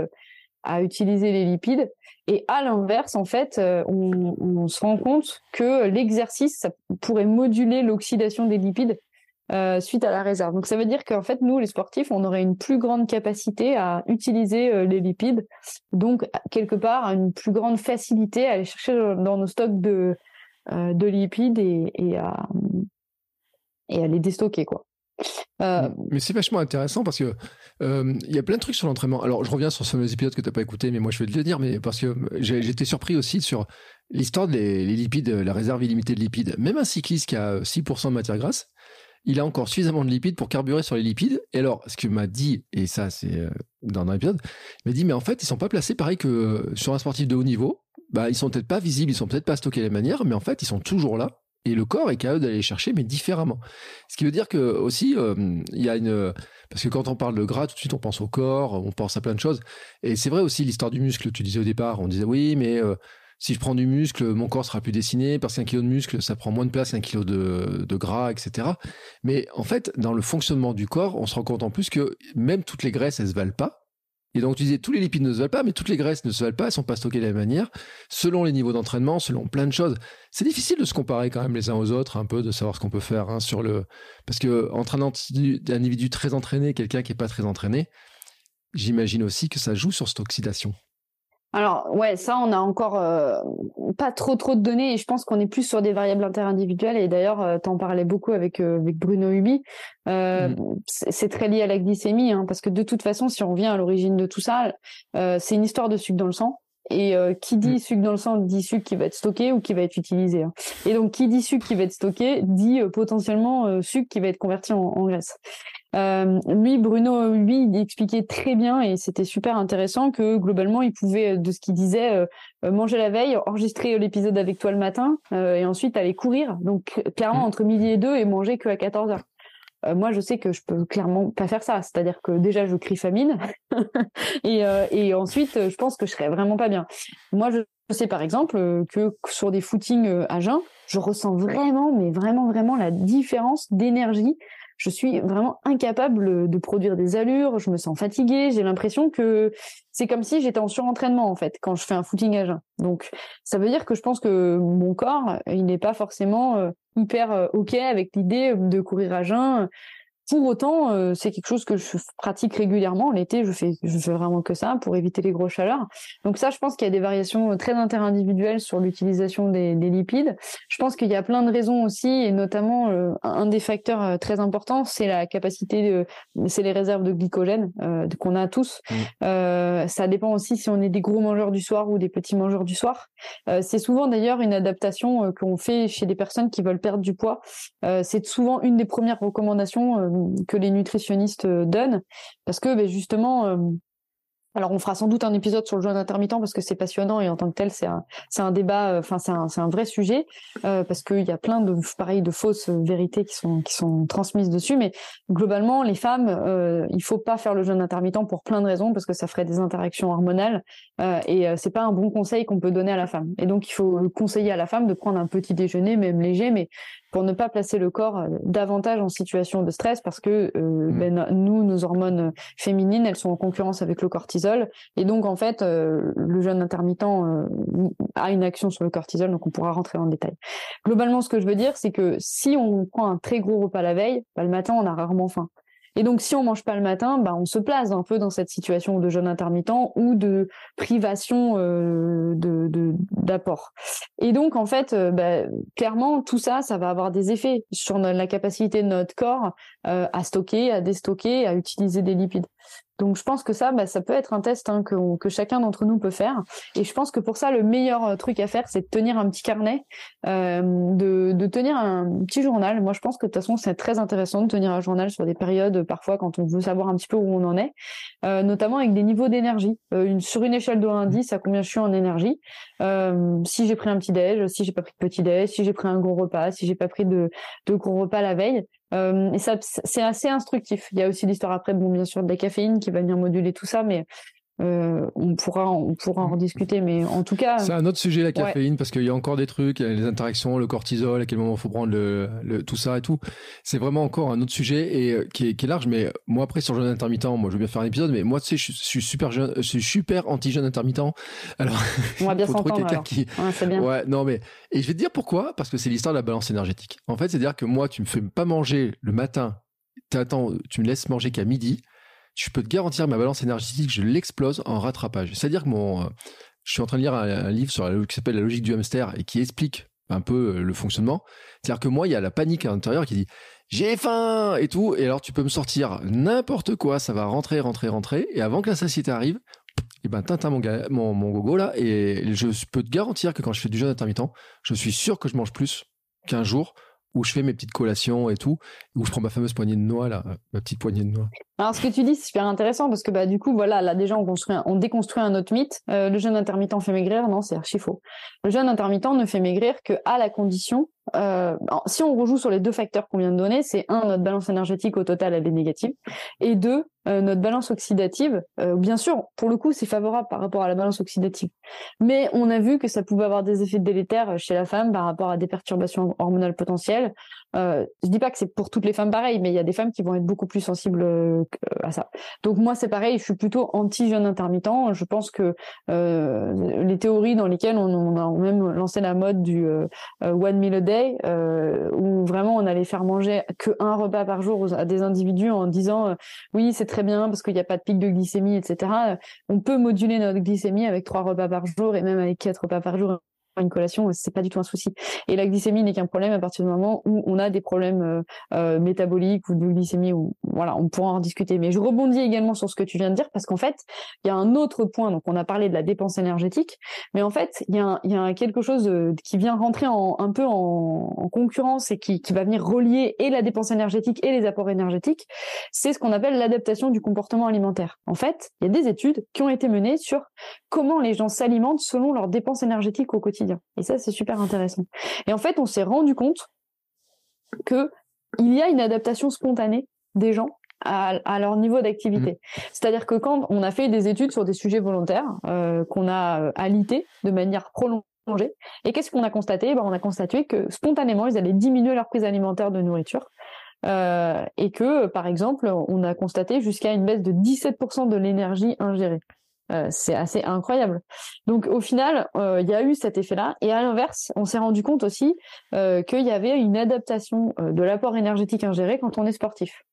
à utiliser les lipides. Et à l'inverse, en fait, euh, on, se rend compte que l'exercice pourrait moduler l'oxydation des lipides euh, suite à la réserve. Donc ça veut dire qu'en fait, nous, les sportifs, on aurait une plus grande capacité à utiliser euh, les lipides, donc quelque part une plus grande facilité à aller chercher dans nos stocks de, de lipides et, à, et à les déstocker, quoi. Euh, mais c'est vachement intéressant parce que euh, il y a plein de trucs sur l'entraînement. Alors je reviens sur ce fameux épisode que tu n'as pas écouté, mais moi je vais te le dire, mais parce que j'étais surpris aussi sur l'histoire des lipides, la réserve illimitée de lipides. Même un cycliste qui a 6% de matière grasse, il a encore suffisamment de lipides pour carburer sur les lipides. Et alors, ce qu'il m'a dit, et ça c'est euh, dans un épisode, il m'a dit mais en fait ils sont pas placés pareil que sur un sportif de haut niveau. Bah ils sont peut-être pas visibles, ils sont peut-être pas stockés de la manière, mais en fait ils sont toujours là et le corps est capable d'aller les chercher, mais différemment. Ce qui veut dire que aussi, euh, il y a une parce que quand on parle de gras, tout de suite on pense au corps, on pense à plein de choses. Et c'est vrai aussi l'histoire du muscle. Tu disais au départ, on disait oui, mais euh, si je prends du muscle, mon corps sera plus dessiné parce qu'un kilo de muscle, ça prend moins de place qu'un kilo de, gras, etc. Mais en fait, dans le fonctionnement du corps, on se rend compte en plus que même toutes les graisses, elles se valent pas. Et donc, tu disais, tous les lipides ne se valent pas, mais toutes les graisses ne se valent pas, elles sont pas stockées de la même manière, selon les niveaux d'entraînement, selon plein de choses. C'est difficile de se comparer quand même les uns aux autres, un peu, de savoir ce qu'on peut faire hein, sur le. Parce que entre un individu très entraîné quelqu'un qui est pas très entraîné, j'imagine aussi que ça joue sur cette oxydation. Alors ouais, ça on a encore euh, pas trop trop de données et je pense qu'on est plus sur des variables interindividuelles et d'ailleurs euh, tu en parlais beaucoup avec euh, avec Bruno Hubi. Mm. C'est très lié à la glycémie hein, parce que de toute façon si on revient à l'origine de tout ça, c'est une histoire de sucre dans le sang. Et qui dit mm. sucre dans le sang dit sucre qui va être stocké ou qui va être utilisé. Hein. Et donc qui dit sucre qui va être stocké dit potentiellement sucre qui va être converti en, en graisse. Euh, lui, Bruno, lui, il expliquait très bien et c'était super intéressant que globalement, il pouvait, de ce qu'il disait, euh, manger la veille, enregistrer l'épisode avec toi le matin euh, et ensuite aller courir. Donc clairement mmh. entre midi et deux et manger que à 14 heures. Euh, moi, je sais que je peux clairement pas faire ça. C'est-à-dire que déjà, je crie famine et, et ensuite, je pense que je serais vraiment pas bien. Moi, je sais par exemple que sur des footings à jeun, je ressens vraiment, mais vraiment, vraiment la différence d'énergie je suis vraiment incapable de produire des allures, je me sens fatiguée, j'ai l'impression que c'est comme si j'étais en surentraînement en fait quand je fais un footing à jeun. Donc ça veut dire que je pense que mon corps, il n'est pas forcément euh, hyper euh, OK avec l'idée de courir à jeun. Pour autant, euh, c'est quelque chose que je pratique régulièrement. L'été, je fais, je fais vraiment que ça pour éviter les grosses chaleurs. Donc ça, je pense qu'il y a des variations très interindividuelles sur l'utilisation des, des, lipides. Je pense qu'il y a plein de raisons aussi, et notamment euh, un des facteurs euh, très importants, c'est la capacité, de, c'est les réserves de glycogène qu'on a tous. Mmh. ça dépend aussi si on est des gros mangeurs du soir ou des petits mangeurs du soir. c'est souvent d'ailleurs une adaptation qu'on fait chez des personnes qui veulent perdre du poids. c'est souvent une des premières recommandations que les nutritionnistes euh, donnent, parce que ben, justement, euh, alors on fera sans doute un épisode sur le jeûne intermittent parce que c'est passionnant et en tant que tel c'est un c'est un débat euh, enfin c'est un c'est un vrai sujet parce qu'il y a plein de pareil de fausses vérités qui sont qui sont transmises dessus. Mais globalement les femmes euh, il faut pas faire le jeûne intermittent pour plein de raisons parce que ça ferait des interactions hormonales euh, et c'est pas un bon conseil qu'on peut donner à la femme. Et donc il faut conseiller à la femme de prendre un petit déjeuner même léger mais pour ne pas placer le corps davantage en situation de stress parce que mmh. ben, nous nos hormones féminines elles sont en concurrence avec le cortisol et donc, en fait, euh, le jeûne intermittent euh, a une action sur le cortisol, donc on pourra rentrer dans le détail. Globalement, ce que je veux dire, c'est que si on prend un très gros repas la veille, bah, le matin, on a rarement faim. Et donc, si on mange pas le matin, bah, on se place un peu dans cette situation de jeûne intermittent ou de privation euh, de d'apport. Et donc, en fait, euh, bah, clairement, tout ça, ça va avoir des effets sur la capacité de notre corps euh, à stocker, à déstocker, à utiliser des lipides. Donc je pense que ça, bah, ça peut être un test hein, que, chacun d'entre nous peut faire. Et je pense que pour ça, le meilleur euh, truc à faire, c'est de tenir un petit carnet, euh, de, tenir un petit journal. Moi, je pense que de toute façon, c'est très intéressant de tenir un journal sur des périodes, parfois quand on veut savoir un petit peu où on en est, euh, notamment avec des niveaux d'énergie. Euh, sur une échelle de 1 à 10, à combien je suis en énergie euh, Si j'ai pris un petit déj, si j'ai pas pris de petit déj, si j'ai pris un gros repas, si j'ai pas pris de gros repas la veille. Euh, et ça, c'est assez instructif. Il y a aussi l'histoire après, bon, bien sûr, de la caféine qui va venir moduler tout ça, mais euh, on pourra on pourra en discuter mais en tout cas c'est un autre sujet la caféine parce qu'il y a encore des trucs les interactions le cortisol à quel moment il faut prendre le, tout ça et tout. C'est vraiment encore un autre sujet et euh, qui est, qui est large mais moi après sur jeûne intermittent moi je veux bien faire un épisode mais moi tu sais je, suis super jeune je suis super anti jeûne intermittent. Alors on va bien s'entendre qui ouais, bien. ouais non mais et je vais te dire pourquoi parce que c'est l'histoire de la balance énergétique. En fait c'est à dire que moi tu me fais pas manger le matin attends tu me laisses manger qu'à midi je peux te garantir ma balance énergétique, je l'explose en rattrapage. C'est-à-dire que mon, euh, je suis en train de lire un, livre sur qui s'appelle La logique du hamster et qui explique un peu euh, le fonctionnement. C'est-à-dire que moi, il y a la panique à l'intérieur qui dit j'ai faim et tout, et alors tu peux me sortir n'importe quoi, ça va rentrer, rentrer, rentrer, et avant que la satiété arrive, et eh ben tintin mon, mon, gogo là, et je peux te garantir que quand je fais du jeûne intermittent, je suis sûr que je mange plus qu'un jour où je fais mes petites collations et tout, où je prends ma fameuse poignée de noix, là, ma petite poignée de noix. Alors, ce que tu dis, c'est super intéressant parce que, bah, du coup, voilà, là, déjà, on, construit on déconstruit un autre mythe. Euh, le jeûne intermittent fait maigrir. Non, c'est archi faux. Le jeûne intermittent ne fait maigrir que à la condition euh, si on rejoue sur les deux facteurs qu'on vient de donner, c'est un, notre balance énergétique au total, elle est négative, et deux, euh, notre balance oxydative. Bien sûr, pour le coup, c'est favorable par rapport à la balance oxydative, mais on a vu que ça pouvait avoir des effets délétères chez la femme par rapport à des perturbations hormonales potentielles. Euh, je dis pas que c'est pour toutes les femmes pareil, mais il y a des femmes qui vont être beaucoup plus sensibles euh, à ça. Donc moi, c'est pareil, je suis plutôt anti-jeûne intermittent. Je pense que les théories dans lesquelles on, a même lancé la mode du one meal a day euh, où vraiment on allait faire manger que un repas par jour à des individus en disant euh, oui c'est très bien parce qu'il n'y a pas de pic de glycémie etc. On peut moduler notre glycémie avec trois repas par jour et même avec quatre repas par jour une collation, c'est pas du tout un souci. Et la glycémie n'est qu'un problème à partir du moment où on a des problèmes euh, euh, métaboliques ou de glycémie ou voilà, on pourra en discuter. Mais je rebondis également sur ce que tu viens de dire parce qu'en fait, il y a un autre point. Donc, on a parlé de la dépense énergétique, mais en fait, il y a, a quelque chose euh, qui vient rentrer en, un peu en, en concurrence et qui, qui va venir relier et la dépense énergétique et les apports énergétiques. C'est ce qu'on appelle l'adaptation du comportement alimentaire. En fait, il y a des études qui ont été menées sur comment les gens s'alimentent selon leurs dépenses énergétiques au quotidien. Et ça, c'est super intéressant. Et en fait, on s'est rendu compte que il y a une adaptation spontanée des gens à, leur niveau d'activité. Mmh. C'est-à-dire que quand on a fait des études sur des sujets volontaires euh, qu'on a euh, alités de manière prolongée, et qu'est-ce qu'on a constaté? Ben, On a constaté que spontanément, ils allaient diminuer leur prise alimentaire de nourriture. Euh, et que, par exemple, on a constaté jusqu'à une baisse de 17% de l'énergie ingérée. Euh, c'est assez incroyable. Donc au final, euh, il y a eu cet effet-là. Et à l'inverse, on s'est rendu compte aussi euh, qu'il y avait une adaptation de l'apport énergétique ingéré quand on est sportif.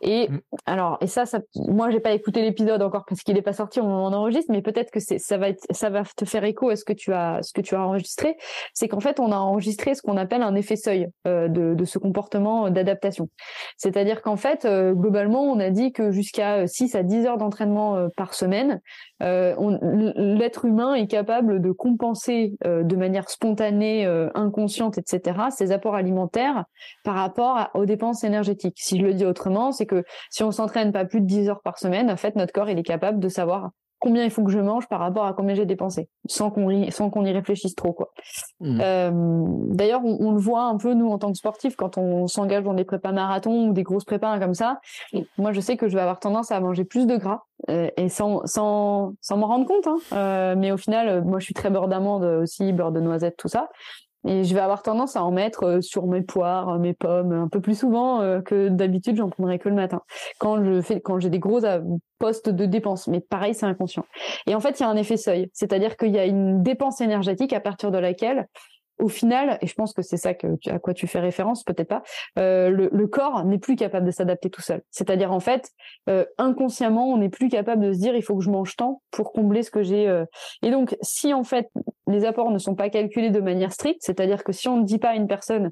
Et mm. alors, et ça, ça moi, j'ai pas écouté l'épisode encore parce qu'il n'est pas sorti au moment où on enregistre, mais peut-être que ça va être, ça va te faire écho à ce que tu as, ce que tu as enregistré. C'est qu'en fait, on a enregistré ce qu'on appelle un effet seuil de, de ce comportement d'adaptation. C'est-à-dire qu'en fait, globalement, on a dit que jusqu'à 6 à 10 heures d'entraînement par semaine, l'être humain est capable de compenser euh, de manière spontanée, euh, inconsciente, etc., ses apports alimentaires par rapport aux dépenses énergétiques. Si je le dis autrement, c'est que si on s'entraîne pas plus de 10 heures par semaine, en fait, notre corps il est capable de savoir combien il faut que je mange par rapport à combien j'ai dépensé, sans qu'on sans qu'on y réfléchisse trop quoi. Mmh. Euh, D'ailleurs, on, on, le voit un peu nous en tant que sportifs quand on s'engage dans des prépas marathons ou des grosses prépas comme ça. Moi, je sais que je vais avoir tendance à manger plus de gras euh, et sans sans sans m'en rendre compte. Hein. Euh, mais au final, moi, je suis très beurre d'amande aussi, beurre de noisette, tout ça. Et je vais avoir tendance à en mettre euh, sur mes poires, mes pommes, un peu plus souvent euh, que d'habitude, j'en prendrai que le matin. Quand je fais, quand j'ai des gros euh, postes de dépenses. Mais pareil, c'est inconscient. Et en fait, il y a un effet seuil. C'est-à-dire qu'il y a une dépense énergétique à partir de laquelle au final, et je pense que c'est ça que à quoi tu fais référence, peut-être pas, euh, le, corps n'est plus capable de s'adapter tout seul. C'est-à-dire en fait, euh, inconsciemment, on n'est plus capable de se dire il faut que je mange tant pour combler ce que j'ai. Euh. Et donc, si en fait les apports ne sont pas calculés de manière stricte, c'est-à-dire que si on ne dit pas à une personne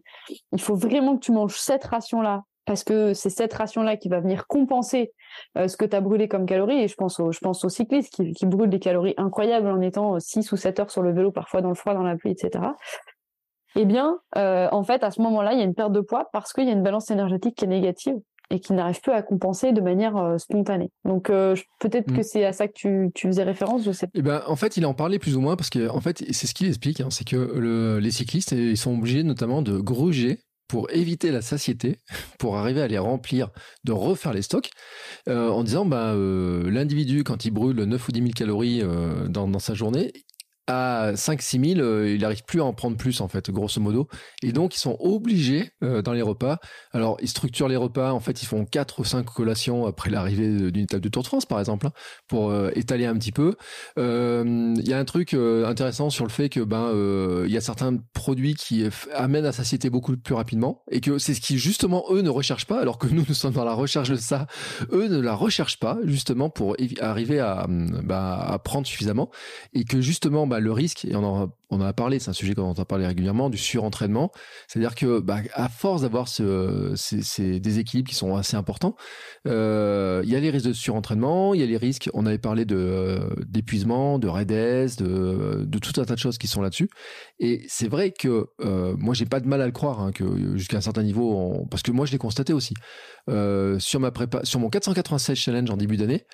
il faut vraiment que tu manges cette ration là parce que c'est cette ration-là qui va venir compenser ce que tu as brûlé comme calories. Et je pense je pense aux cyclistes qui, qui brûlent des calories incroyables en étant 6 ou 7 heures sur le vélo, parfois dans le froid, dans la pluie, etc eh bien, euh, en fait, à ce moment-là, il y a une perte de poids parce qu'il y a une balance énergétique qui est négative et qui n'arrive plus à compenser de manière euh, spontanée. Donc euh, peut-être que mm. c'est à ça que tu, faisais référence, je sais pas. Eh ben, en fait, il en parlait plus ou moins parce que en fait, c'est ce qu'il explique, hein, c'est que les cyclistes, ils sont obligés notamment de gruger pour éviter la satiété, pour arriver à les remplir, de refaire les stocks, en disant bah, l'individu, quand il brûle 9 ou 10 000 calories dans, dans, sa journée, à 5-6 000, euh, il n'arrive plus à en prendre plus, en fait, grosso modo. Et donc, ils sont obligés euh, dans les repas. Alors, ils structurent les repas. En fait, ils font 4 ou 5 collations après l'arrivée d'une étape de Tour de France, par exemple, hein, pour euh, étaler un petit peu. Il y a un truc intéressant sur le fait que ben il y a certains produits qui amènent à satiété beaucoup plus rapidement et que c'est ce qui justement eux ne recherchent pas, alors que nous nous sommes dans la recherche de ça. Eux ne la recherchent pas justement pour arriver à, bah, à prendre suffisamment et que justement bah, le risque, et on en, a parlé, c'est un sujet qu'on entend parler régulièrement, du surentraînement. C'est-à-dire que, bah, à force d'avoir ce, ces, déséquilibres qui sont assez importants, euh, il y a les risques de surentraînement, il y a les risques, on avait parlé de d'épuisement, de raidesse, de, de tout un tas de choses qui sont là-dessus. Et c'est vrai que euh, moi, j'ai pas de mal à le croire, hein, que jusqu'à un certain niveau, parce que moi, je l'ai constaté aussi. Euh, sur, ma prépa... sur mon 496 challenge en début d'année,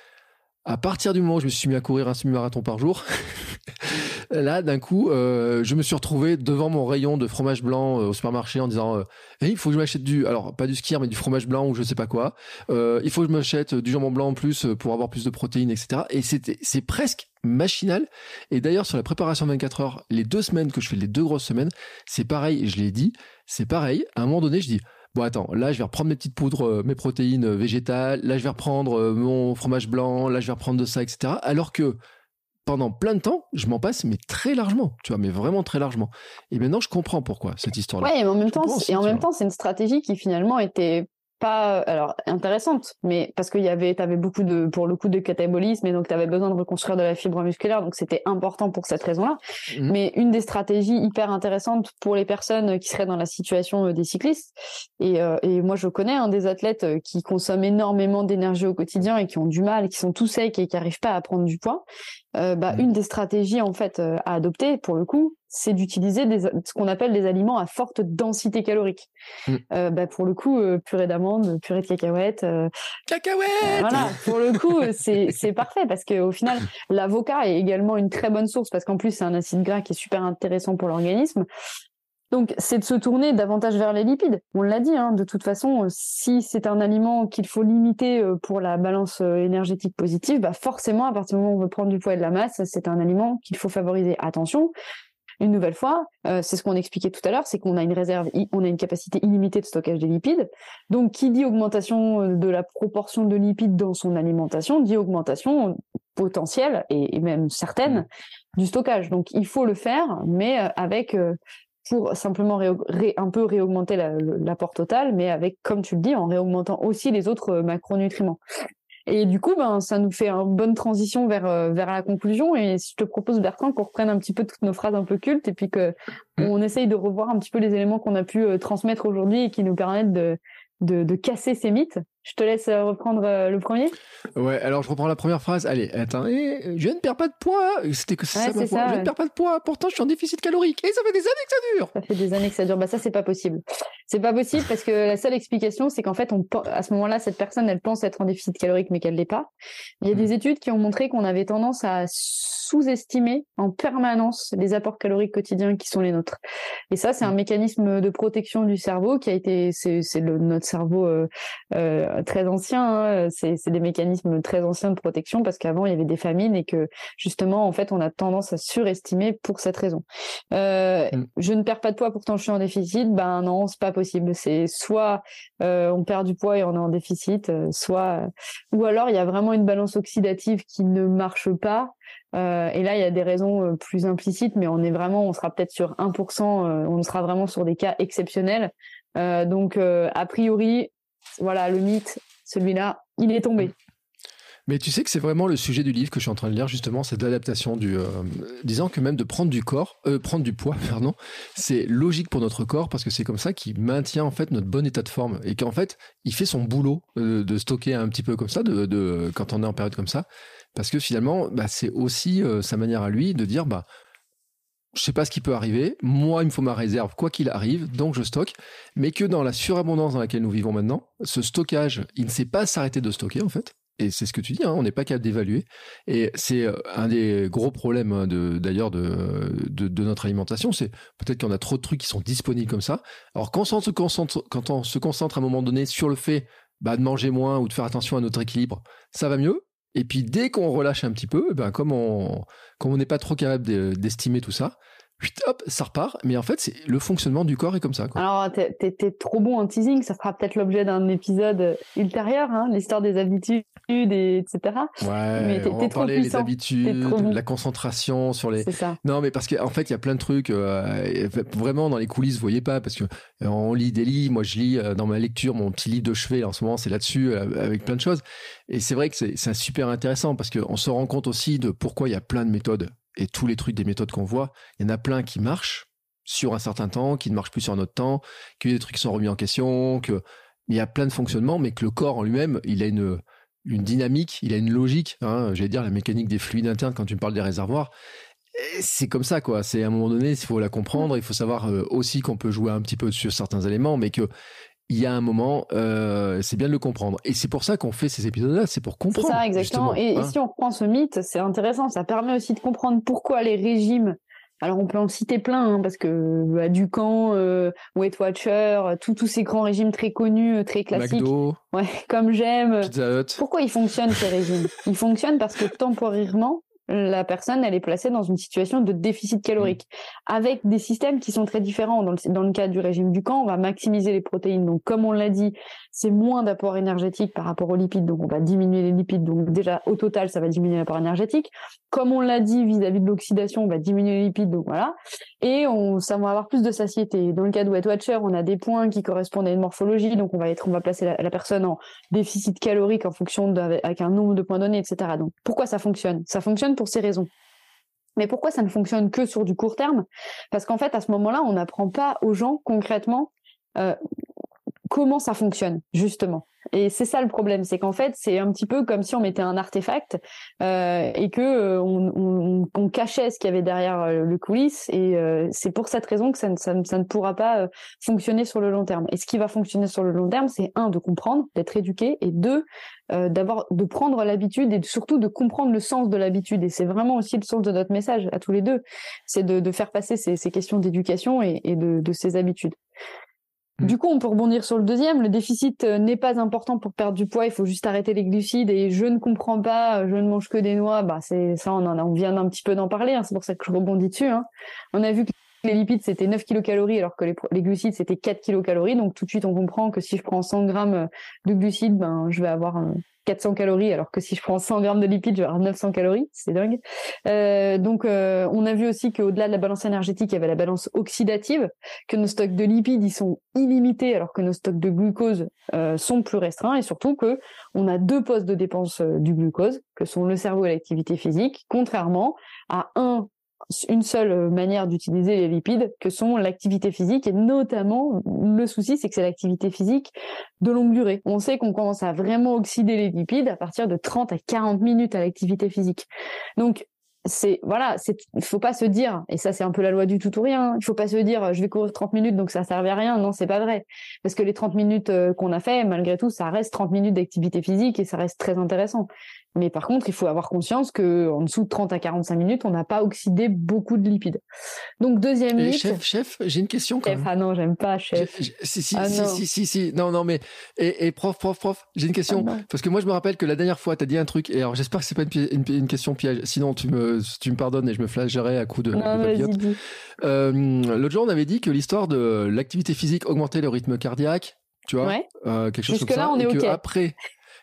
à partir du moment où je me suis mis à courir un semi-marathon par jour, là, d'un coup, euh, je me suis retrouvé devant mon rayon de fromage blanc euh, au supermarché en disant euh, il faut que je m'achète du, alors pas du skier, mais du fromage blanc ou je sais pas quoi. il faut que je m'achète du jambon blanc en plus pour avoir plus de protéines, etc. Et c'était, c'est presque machinal. Et d'ailleurs, sur la préparation 24 heures, les deux semaines que je fais, les deux grosses semaines, c'est pareil, je l'ai dit, c'est pareil. À un moment donné, je dis bon attends, là je vais reprendre mes petites poudres, euh, mes protéines euh, végétales, là je vais reprendre euh, mon fromage blanc, là je vais reprendre de ça, etc. Alors que pendant plein de temps, je m'en passe, mais très largement, tu vois, mais vraiment très largement. Et maintenant, je comprends pourquoi cette histoire-là. Ouais, et en même temps, et en même temps, c'est une stratégie qui finalement était pas alors intéressante mais parce qu'il y avait tu avais beaucoup de pour le coup de catabolisme et donc tu avais besoin de reconstruire de la fibre musculaire donc c'était important pour cette raison-là mmh. mais une des stratégies hyper intéressantes pour les personnes qui seraient dans la situation euh, des cyclistes et, euh, et moi je connais hein, des athlètes euh, qui consomment énormément d'énergie au quotidien et qui ont du mal qui sont tout secs et qui arrivent pas à prendre du poids euh, bah, mmh. une des stratégies en fait à adopter pour le coup c'est d'utiliser ce qu'on appelle des aliments à forte densité calorique. Mm. Euh, bah, pour le coup, euh, purée d'amandes, purée de cacahuètes. Euh, cacahuètes Voilà, pour le coup, c'est parfait parce qu'au final, l'avocat est également une très bonne source parce qu'en plus, c'est un acide gras qui est super intéressant pour l'organisme. Donc, c'est de se tourner davantage vers les lipides. On l'a dit, hein, de toute façon, si c'est un aliment qu'il faut limiter pour la balance énergétique positive, bah forcément, à partir du moment où on veut prendre du poids et de la masse, c'est un aliment qu'il faut favoriser. Attention, une nouvelle fois, euh, c'est ce qu'on expliquait tout à l'heure, c'est qu'on a une réserve, on a une capacité illimitée de stockage des lipides. Donc, qui dit augmentation euh, de la proportion de lipides dans son alimentation, dit augmentation potentielle et, même certaine mmh. du stockage. Donc, il faut le faire, mais euh, avec pour simplement un peu réaugmenter l'apport total, mais avec, comme tu le dis, en réaugmentant aussi les autres macronutriments. Et du coup, ben, ça nous fait une bonne transition vers, euh, vers la conclusion. Et je te propose, Bertrand, qu'on reprenne un petit peu toutes nos phrases un peu cultes et puis que mmh. on essaye de revoir un petit peu les éléments qu'on a pu euh, transmettre aujourd'hui et qui nous permettent de, de, de casser ces mythes. Je te laisse euh, reprendre euh, le premier. Ouais, alors je reprends la première phrase. Allez, attends, eh, je ne perds pas de poids. C'était que ça, Je ne perds pas de poids. Pourtant, je suis en déficit calorique. Et ça fait des années que ça dure. Ça fait des années que ça dure. Bah ça, c'est pas possible. C'est pas possible parce que la seule explication, c'est qu'en fait, on, à ce moment-là, cette personne, elle pense être en déficit calorique, mais qu'elle l'est pas. Il y a des mmh. études qui ont montré qu'on avait tendance à sous-estimer en permanence les apports caloriques quotidiens qui sont les nôtres. Et ça, c'est un mmh. mécanisme de protection du cerveau qui a été, c'est notre cerveau euh, euh, très ancien. Hein. C'est des mécanismes très anciens de protection parce qu'avant il y avait des famines et que justement en fait on a tendance à surestimer pour cette raison. Euh, mm. Je ne perds pas de poids pourtant je suis en déficit. Ben non, c'est pas possible. C'est soit euh, on perd du poids et on est en déficit, euh, soit ou alors il y a vraiment une balance oxydative qui ne marche pas. et là, il y a des raisons plus implicites, mais on est vraiment, on sera peut-être sur 1%, on sera vraiment sur des cas exceptionnels. donc, a priori, voilà, le mythe, celui-là, il est tombé. Mais tu sais que c'est vraiment le sujet du livre que je suis en train de lire justement, cette adaptation du, euh, disant que même de prendre du corps, euh, prendre du poids, pardon, c'est logique pour notre corps parce que c'est comme ça qu'il maintient en fait notre bon état de forme et qu'en fait il fait son boulot euh, de stocker un petit peu comme ça, de, quand on est en période comme ça, parce que finalement bah, c'est aussi sa manière à lui de dire bah je sais pas ce qui peut arriver. Moi, il me faut ma réserve, quoi qu'il arrive, donc je stocke. Mais que dans la surabondance dans laquelle nous vivons maintenant, ce stockage, il ne sait pas s'arrêter de stocker, en fait. Et c'est ce que tu dis, hein, on n'est pas capable d'évaluer. Et c'est euh, un des gros problèmes hein, d'ailleurs de, de, notre alimentation, c'est peut-être qu'on a trop de trucs qui sont disponibles comme ça. Alors quand on se concentre, quand on se concentre à un moment donné sur le fait bah, de manger moins ou de faire attention à notre équilibre, ça va mieux. Et puis dès qu'on relâche un petit peu, eh ben comme on comme on n'est pas trop capable d'estimer tout ça, hop, ça repart. Mais en fait, c'est le fonctionnement du corps est comme ça. Alors, t'es trop bon en teasing, ça fera peut-être l'objet d'un épisode ultérieur, hein, l'histoire des habitudes, et etc. Ouais, mais on va parler des habitudes, la concentration sur les. Ça. Non, mais parce qu'en fait, il y a plein de trucs. Euh, vraiment, dans les coulisses, vous voyez pas, parce que euh, on lit des livres. Moi, je lis euh, dans ma lecture mon petit livre de chevet. En ce moment, c'est là-dessus, avec plein de choses. Et c'est vrai que c'est super intéressant parce qu'on se rend compte aussi de pourquoi il y a plein de méthodes et tous les trucs des méthodes qu'on voit, il y en a plein qui marchent sur un certain temps, qui ne marchent plus sur un autre temps, qu'il y a des trucs qui sont remis en question, qu'il y a plein de fonctionnements, mais que le corps en lui-même, il a une, une dynamique, il a une logique. Hein, J'allais dire la mécanique des fluides internes quand tu me parles des réservoirs. C'est comme ça, quoi. C'est à un moment donné, il faut la comprendre. Il faut savoir euh, aussi qu'on peut jouer un petit peu sur certains éléments, mais que il y a un moment, euh, c'est bien de le comprendre. Et c'est pour ça qu'on fait ces épisodes-là, c'est pour comprendre. C'est ça, exactement. Et, hein. si on reprend ce mythe, c'est intéressant. Ça permet aussi de comprendre pourquoi les régimes. Alors on peut en citer plein, hein, parce que bah, Ducan, euh, Weight Watcher, tous ces grands régimes très connus, euh, très classiques. McDo, ouais, comme j'aime. Pizza Hut. Pourquoi ils fonctionnent ces régimes? Ils fonctionnent parce que temporairement, la personne, elle est placée dans une situation de déficit calorique, avec des systèmes qui sont très différents. Dans le, dans le cas du régime du camp, on va maximiser les protéines. Donc, comme on l'a dit, c'est moins d'apport énergétique par rapport aux lipides, donc on va diminuer les lipides. Donc déjà, au total, ça va diminuer l'apport énergétique. Comme on l'a dit, vis-à-vis de l'oxydation, on va diminuer les lipides, donc voilà. Et ça va avoir plus de satiété. Dans le cas de Wet Watcher, on a des points qui correspondent à une morphologie, donc on va placer la, la personne en déficit calorique en fonction de, avec un nombre de points donnés, etc. Donc, pourquoi ça fonctionne? Ça fonctionne pour ces raisons. Mais pourquoi ça ne fonctionne que sur du court terme? Parce qu'en fait, à ce moment-là, on n'apprend pas aux gens concrètement euh, comment ça fonctionne, justement. Et c'est ça le problème, c'est qu'en fait, c'est un petit peu comme si on mettait un artefact euh, et que euh, on, on, cachait ce qu'il y avait derrière euh, le coulisse. Et euh, c'est pour cette raison que ça ne, ça, ça ne pourra pas euh, fonctionner sur le long terme. Et ce qui va fonctionner sur le long terme, c'est un de comprendre, d'être éduqué, et deux d'avoir de prendre l'habitude et surtout de comprendre le sens de l'habitude. Et c'est vraiment aussi le sens de notre message à tous les deux, c'est de, de, faire passer ces, ces questions d'éducation et, et de, de ces habitudes. Mm. Du coup, on peut rebondir sur le deuxième. Le déficit euh, n'est pas important pour perdre du poids. Il faut juste arrêter les glucides. Et je ne comprends pas. Euh, je ne mange que des noix. Bah, c'est ça. On en vient un petit peu d'en parler. Hein. C'est pour ça que je rebondis dessus. Hein. On a vu les lipides c'était 9 kilocalories alors que les, glucides c'était 4 kilocalories. Donc tout de suite, on comprend que si je prends 100 grammes de glucides, ben je vais avoir 400 calories, alors que si je prends 100 grammes de lipides, je vais avoir 900 calories, c'est dingue. Euh, donc, euh, on a vu aussi qu'au-delà de la balance énergétique, il y avait la balance oxydative, que nos stocks de lipides, ils sont illimités, alors que nos stocks de glucose euh, sont plus restreints, et surtout que on a deux postes de dépense euh, du glucose, que sont le cerveau et l'activité physique, contrairement à un une seule euh, manière d'utiliser les lipides, que sont l'activité physique, et notamment, le souci, c'est que c'est l'activité physique de longue durée. On sait qu'on commence à vraiment oxyder les lipides à partir de 30 à 40 minutes à l'activité physique. Donc, c'est voilà, c'est faut pas se dire et ça c'est un peu la loi du tout ou rien. Hein, il faut pas se dire je vais courir 30 minutes donc ça servait à rien. Non, c'est pas vrai. Parce que les 30 minutes euh, qu'on a fait malgré tout, ça reste 30 minutes d'activité physique et ça reste très intéressant. Mais par contre, il faut avoir conscience que en dessous de 30 à 45 minutes, on n'a pas oxydé beaucoup de lipides. Donc deuxième mythe. Chef, chef, j'ai une question. Quand chef, ah non, j'aime pas chef. si si, ah si, si si si non non mais et, et prof prof prof, j'ai une question ah parce que moi je me rappelle que la dernière fois tu as dit un truc et alors j'espère que c'est pas une, une, une, question piège. Sinon tu me tu me pardonnes et je me flasherai à coup de, non, de Euh, L'autre jour on avait dit que l'histoire de l'activité physique augmentait le rythme cardiaque. Tu vois, ouais. euh, quelque chose Jusque comme là, ça, on est et que okay. après,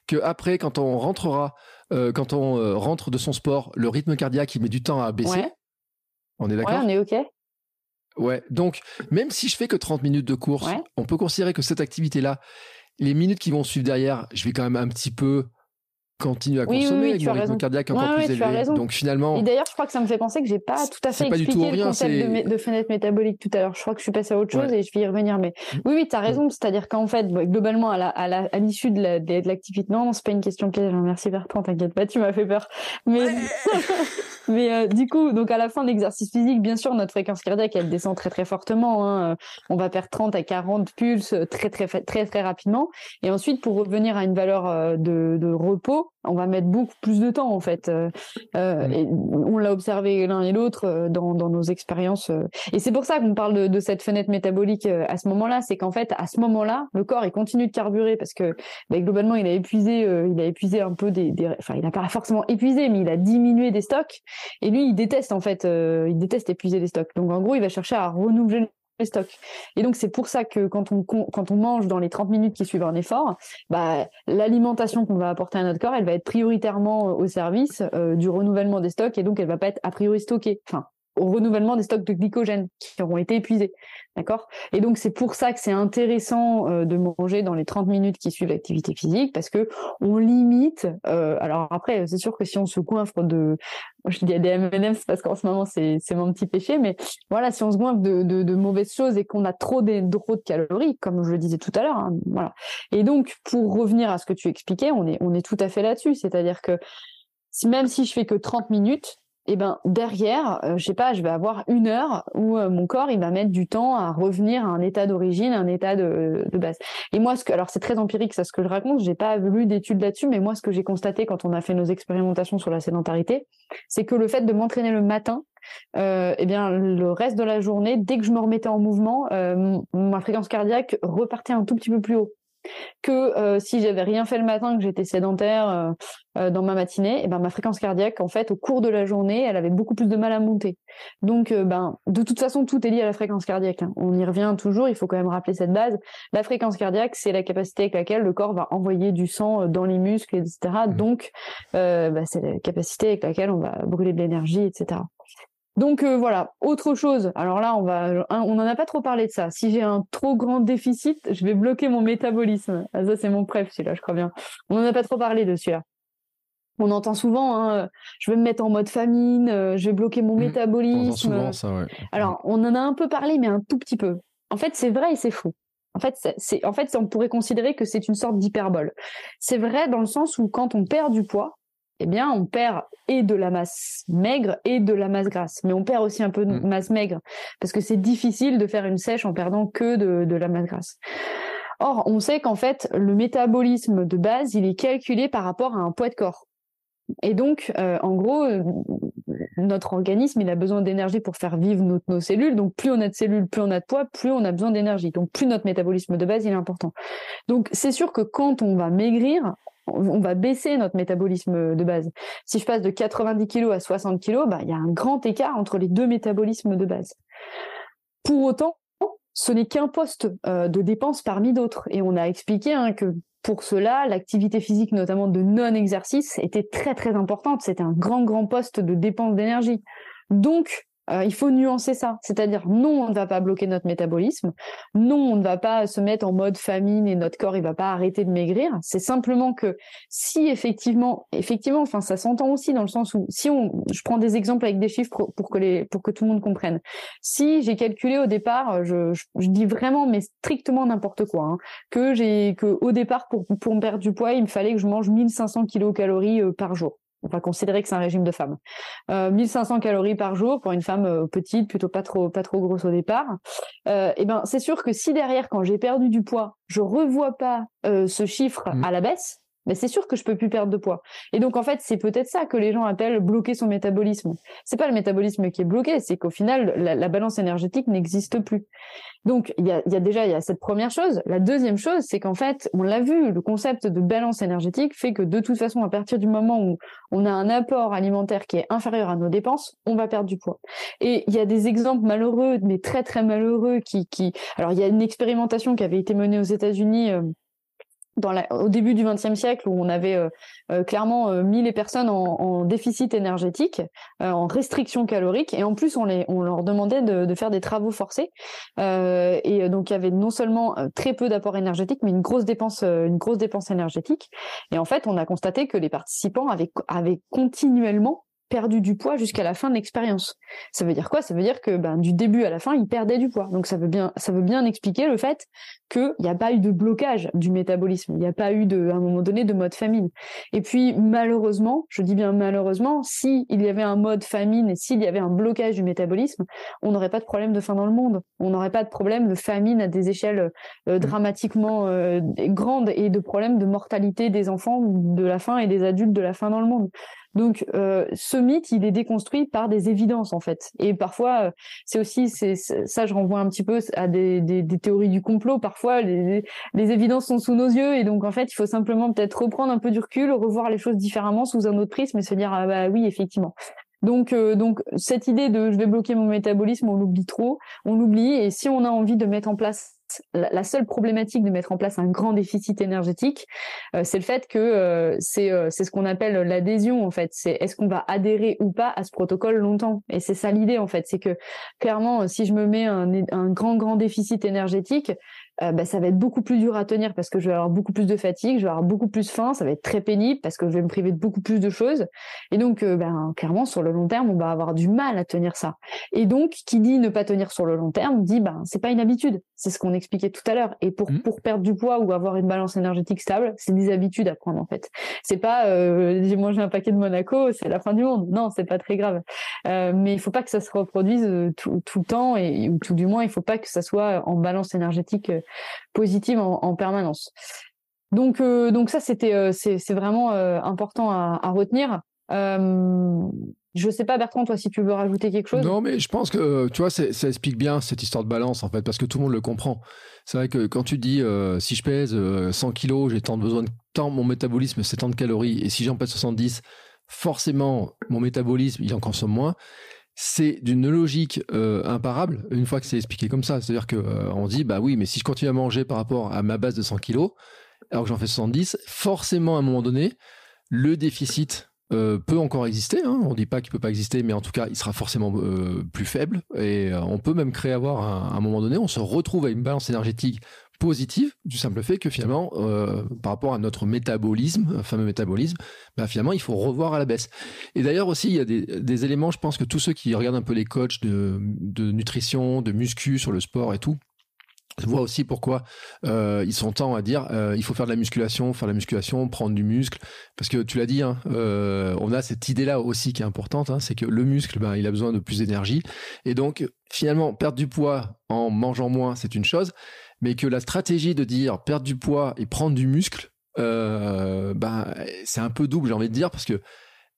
que après, quand on rentrera euh, quand on euh, rentre de son sport, le rythme cardiaque, il met du temps à baisser. Ouais. On est d'accord? Ouais, on est OK. Ouais, donc même si je fais que 30 minutes de course, Ouais. on peut considérer que cette activité-là, les minutes qui vont suivre derrière, je vais quand même un petit peu continue à consommer avec un rythme cardiaque encore plus élevé. Donc finalement. Et d'ailleurs, je crois que ça me fait penser que j'ai pas tout à fait expliqué le concept de, fenêtre métabolique tout à l'heure. Je crois que je suis passée à autre chose et je vais y revenir. Mais mm. oui, oui, tu as raison. C'est-à-dire qu'en fait, globalement, à l'issue de l'activité, non, c'est pas une question piège. Hein. Merci Bertrand, t'inquiète pas, tu m'as fait peur. Mais, mais euh, du coup, donc à la fin de l'exercice physique, bien sûr, notre fréquence cardiaque, elle descend très très fortement. Hein. On va perdre 30 à 40 pulses très très très très, très rapidement. Et ensuite, pour revenir à une valeur euh, de, de repos, on va mettre beaucoup plus de temps en fait. Euh, euh et on l'a observé l'un et l'autre euh, dans, dans, nos expériences. Euh. Et c'est pour ça qu'on parle de, de, cette fenêtre métabolique à ce moment-là, c'est qu'en fait à ce moment-là, le corps il continue de carburer parce que bah, globalement il a épuisé, il a épuisé un peu des, des enfin il n'a pas forcément épuisé, mais il a diminué des stocks. Et lui il déteste en fait, il déteste épuiser des stocks. Donc en gros il va chercher à renouveler stocks. Et donc, c'est pour ça que quand on, quand on mange dans les 30 minutes qui suivent un effort, bah, l'alimentation qu'on va apporter à notre corps, elle va être prioritairement au service euh, du renouvellement des stocks et donc elle va pas être a priori stockée. Enfin, au renouvellement des stocks de glycogène qui auront été épuisés. D'accord? Et donc, c'est pour ça que c'est intéressant euh, de manger dans les 30 minutes qui suivent l'activité physique parce que on limite. Euh, alors après, c'est sûr que si on se coinfre de. Je dis des M&M's parce qu'en ce moment, c'est mon petit péché. Mais voilà, si on se coinfre de, de, de mauvaises choses et qu'on a trop de, trop de calories, comme je le disais tout à l'heure. Hein, voilà. Et donc, pour revenir à ce que tu expliquais, on est, on est tout à fait là-dessus. C'est-à-dire que même si je fais que 30 minutes, et eh ben derrière, euh, je sais pas, je vais avoir une heure où euh, mon corps il va mettre du temps à revenir à un état d'origine, un état de, base. Et moi, ce que, alors c'est très empirique ça ce que je raconte, j'ai pas lu d'études là-dessus, mais moi ce que j'ai constaté quand on a fait nos expérimentations sur la sédentarité, c'est que le fait de m'entraîner le matin, euh, eh bien le reste de la journée, dès que je me remettais en mouvement, ma fréquence cardiaque repartait un tout petit peu plus haut que euh, si j'avais rien fait le matin, que j'étais sédentaire euh, euh, dans ma matinée, et eh ben ma fréquence cardiaque, en fait, au cours de la journée, elle avait beaucoup plus de mal à monter. Donc, ben, de toute façon, tout est lié à la fréquence cardiaque. Hein. On y revient toujours. Il faut quand même rappeler cette base. La fréquence cardiaque, c'est la capacité avec laquelle le corps va envoyer du sang dans les muscles, etc. Mmh. Donc, ben, c'est la capacité avec laquelle on va brûler de l'énergie, etc. Donc euh, voilà, autre chose. Alors là, on va, on n'en a pas trop parlé de ça. Si j'ai un trop grand déficit, je vais bloquer mon métabolisme. Ah, ça, c'est mon préf, celui-là, je crois bien. On n'en a pas trop parlé de celui-là. On entend souvent, hein, je vais me mettre en mode famine, euh, je vais bloquer mon mmh. métabolisme. On souvent ça, ouais. Alors, on en a un peu parlé, mais un tout petit peu. En fait, c'est vrai et c'est faux. En fait, c'est, en fait, on pourrait considérer que c'est une sorte d'hyperbole. C'est vrai dans le sens où quand on perd du poids, eh bien, on perd et de la masse maigre et de la masse grasse. Mais on perd aussi un peu de mm. masse maigre parce que c'est difficile de faire une sèche en perdant que de, la masse grasse. Or, on sait qu'en fait, le métabolisme de base, il est calculé par rapport à un poids de corps. Et donc, euh, en gros, euh, notre organisme, il a besoin d'énergie pour faire vivre nos, nos, cellules. Donc, plus on a de cellules, plus on a de poids, plus on a besoin d'énergie. Donc, plus notre métabolisme de base, il est important. Donc, c'est sûr que quand on va maigrir, on va baisser notre métabolisme de base. Si je passe de 90 kg à 60 kg, bah, il y a un grand écart entre les deux métabolismes de base. Pour autant, ce n'est qu'un poste euh, de dépense parmi d'autres. Et on a expliqué hein, que pour cela, l'activité physique, notamment de non-exercice, était très très importante. C'était un grand grand poste de dépense d'énergie. Donc, euh, il faut nuancer ça. C'est-à-dire, non, on ne va pas bloquer notre métabolisme. Non, on ne va pas se mettre en mode famine et notre corps, il va pas arrêter de maigrir. C'est simplement que si effectivement, effectivement, enfin, ça s'entend aussi dans le sens où si on, je prends des exemples avec des chiffres pour, que les, pour que tout le monde comprenne. Si j'ai calculé au départ, je, je, dis vraiment, mais strictement n'importe quoi, hein, que j'ai, que au départ, pour, pour me perdre du poids, il me fallait que je mange 1500 kilocalories euh, par jour on va considérer que c'est un régime de femme. Euh, 1500 calories par jour pour une femme euh, petite, plutôt pas trop pas trop grosse au départ. Euh, et ben c'est sûr que si derrière quand j'ai perdu du poids, je revois pas euh, ce chiffre mmh. à la baisse, mais c'est sûr que je peux plus perdre de poids. Et donc en fait, c'est peut-être ça que les gens appellent bloquer son métabolisme. C'est pas le métabolisme qui est bloqué, c'est qu'au final la, balance énergétique n'existe plus. Donc il y a, déjà il y a cette première chose. La deuxième chose, c'est qu'en fait, on l'a vu, le concept de balance énergétique fait que de toute façon, à partir du moment où on a un apport alimentaire qui est inférieur à nos dépenses, on va perdre du poids. Et il y a des exemples malheureux, mais très très malheureux, qui, qui... alors il y a une expérimentation qui avait été menée aux États-Unis. Euh, au début du XXe siècle où on avait euh, euh, clairement euh, mis les personnes en, déficit énergétique, en restriction calorique, et en plus on, les, on leur demandait de, faire des travaux forcés. et donc il y avait non seulement très peu d'apport énergétique, mais une grosse dépense, une grosse dépense énergétique. Et en fait, on a constaté que les participants avaient, avaient continuellement perdu du poids jusqu'à la fin de l'expérience. Ça veut dire quoi? Ça veut dire que ben, du début à la fin, il perdait du poids. Donc ça veut bien, ça veut bien expliquer le fait qu'il n'y a pas eu de blocage du métabolisme, il n'y a pas eu de, à un moment donné de mode famine. Et puis malheureusement, je dis bien malheureusement, s'il y avait un mode famine et s'il y avait un blocage du métabolisme, on n'aurait pas de problème de faim dans le monde. On n'aurait pas de problème de famine à des échelles euh, mmh. dramatiquement euh, grandes et de problèmes de mortalité des enfants de la faim et des adultes de la faim dans le monde. Donc euh, ce mythe, il est déconstruit par des évidences en fait. Et parfois, euh, c'est aussi, c'est ça, je renvoie un petit peu à des, des, des théories du complot. Parfois, les, les, évidences sont sous nos yeux et donc en fait, il faut simplement peut-être reprendre un peu du recul, revoir les choses différemment sous un autre prisme et se dire ah bah oui effectivement. Donc, euh, donc cette idée de je vais bloquer mon métabolisme, on l'oublie trop, on l'oublie. Et si on a envie de mettre en place la seule problématique de mettre en place un grand déficit énergétique, euh, c'est le fait que euh, c'est euh, c'est ce qu'on appelle l'adhésion en fait. C'est est-ce qu'on va adhérer ou pas à ce protocole longtemps? Et c'est ça l'idée en fait, c'est que clairement, si je me mets un, un grand grand déficit énergétique, euh, bah, ça va être beaucoup plus dur à tenir parce que je vais avoir beaucoup plus de fatigue, je vais avoir beaucoup plus faim, ça va être très pénible parce que je vais me priver de beaucoup plus de choses. Et donc, euh, ben, clairement, sur le long terme, on va avoir du mal à tenir ça. Et donc, qui dit ne pas tenir sur le long terme, dit, ben, c'est pas une habitude. C'est ce qu'on expliquait tout à l'heure. Et pour, mmh. pour perdre du poids ou avoir une balance énergétique stable, c'est des habitudes à prendre, en fait. C'est pas, euh, j'ai mangé un paquet de Monaco, c'est la fin du monde. Non, c'est pas très grave. Euh, mais il faut pas que ça se reproduise tout, tout le temps et, ou tout du moins, il faut pas que ça soit en balance énergétique positive en, permanence. Donc, euh, donc ça, c'était, euh, c'est, vraiment euh, important à, retenir. Je sais pas, Bertrand, toi, si tu veux rajouter quelque chose. Non, mais je pense que, tu vois, ça explique bien cette histoire de balance, en fait, parce que tout le monde le comprend. C'est vrai que quand tu dis, si je pèse 100 kilos, j'ai tant de besoin de mon métabolisme, c'est tant de calories, et si j'en pèse 70, forcément, mon métabolisme, il en consomme moins c'est d'une logique euh, imparable une fois que c'est expliqué comme ça. C'est-à-dire qu'on euh, dit, bah oui, mais si je continue à manger par rapport à ma base de 100 kilos, alors que j'en fais 70, forcément à un moment donné, le déficit euh, peut encore exister. Hein. On ne dit pas qu'il peut pas exister, mais en tout cas, il sera forcément plus faible. Et on peut même créer avoir à un moment donné, on se retrouve à une balance énergétique positive du simple fait que finalement, euh, par rapport à notre métabolisme, fameux métabolisme, bah finalement, il faut revoir à la baisse. Et d'ailleurs aussi, il y a des, éléments, je pense que tous ceux qui regardent un peu les coachs de, nutrition, de muscu sur le sport et tout, voient aussi pourquoi euh, ils sont temps à dire euh, il faut faire de la musculation, faire de la musculation, prendre du muscle, parce que tu l'as dit, hein, on a cette idée-là aussi qui est importante, hein, c'est que le muscle, ben, il a besoin de plus d'énergie, et donc finalement perdre du poids en mangeant moins, c'est une chose, mais que la stratégie de dire perdre du poids et prendre du muscle, euh, ben, c'est un peu double, j'ai envie de dire, parce que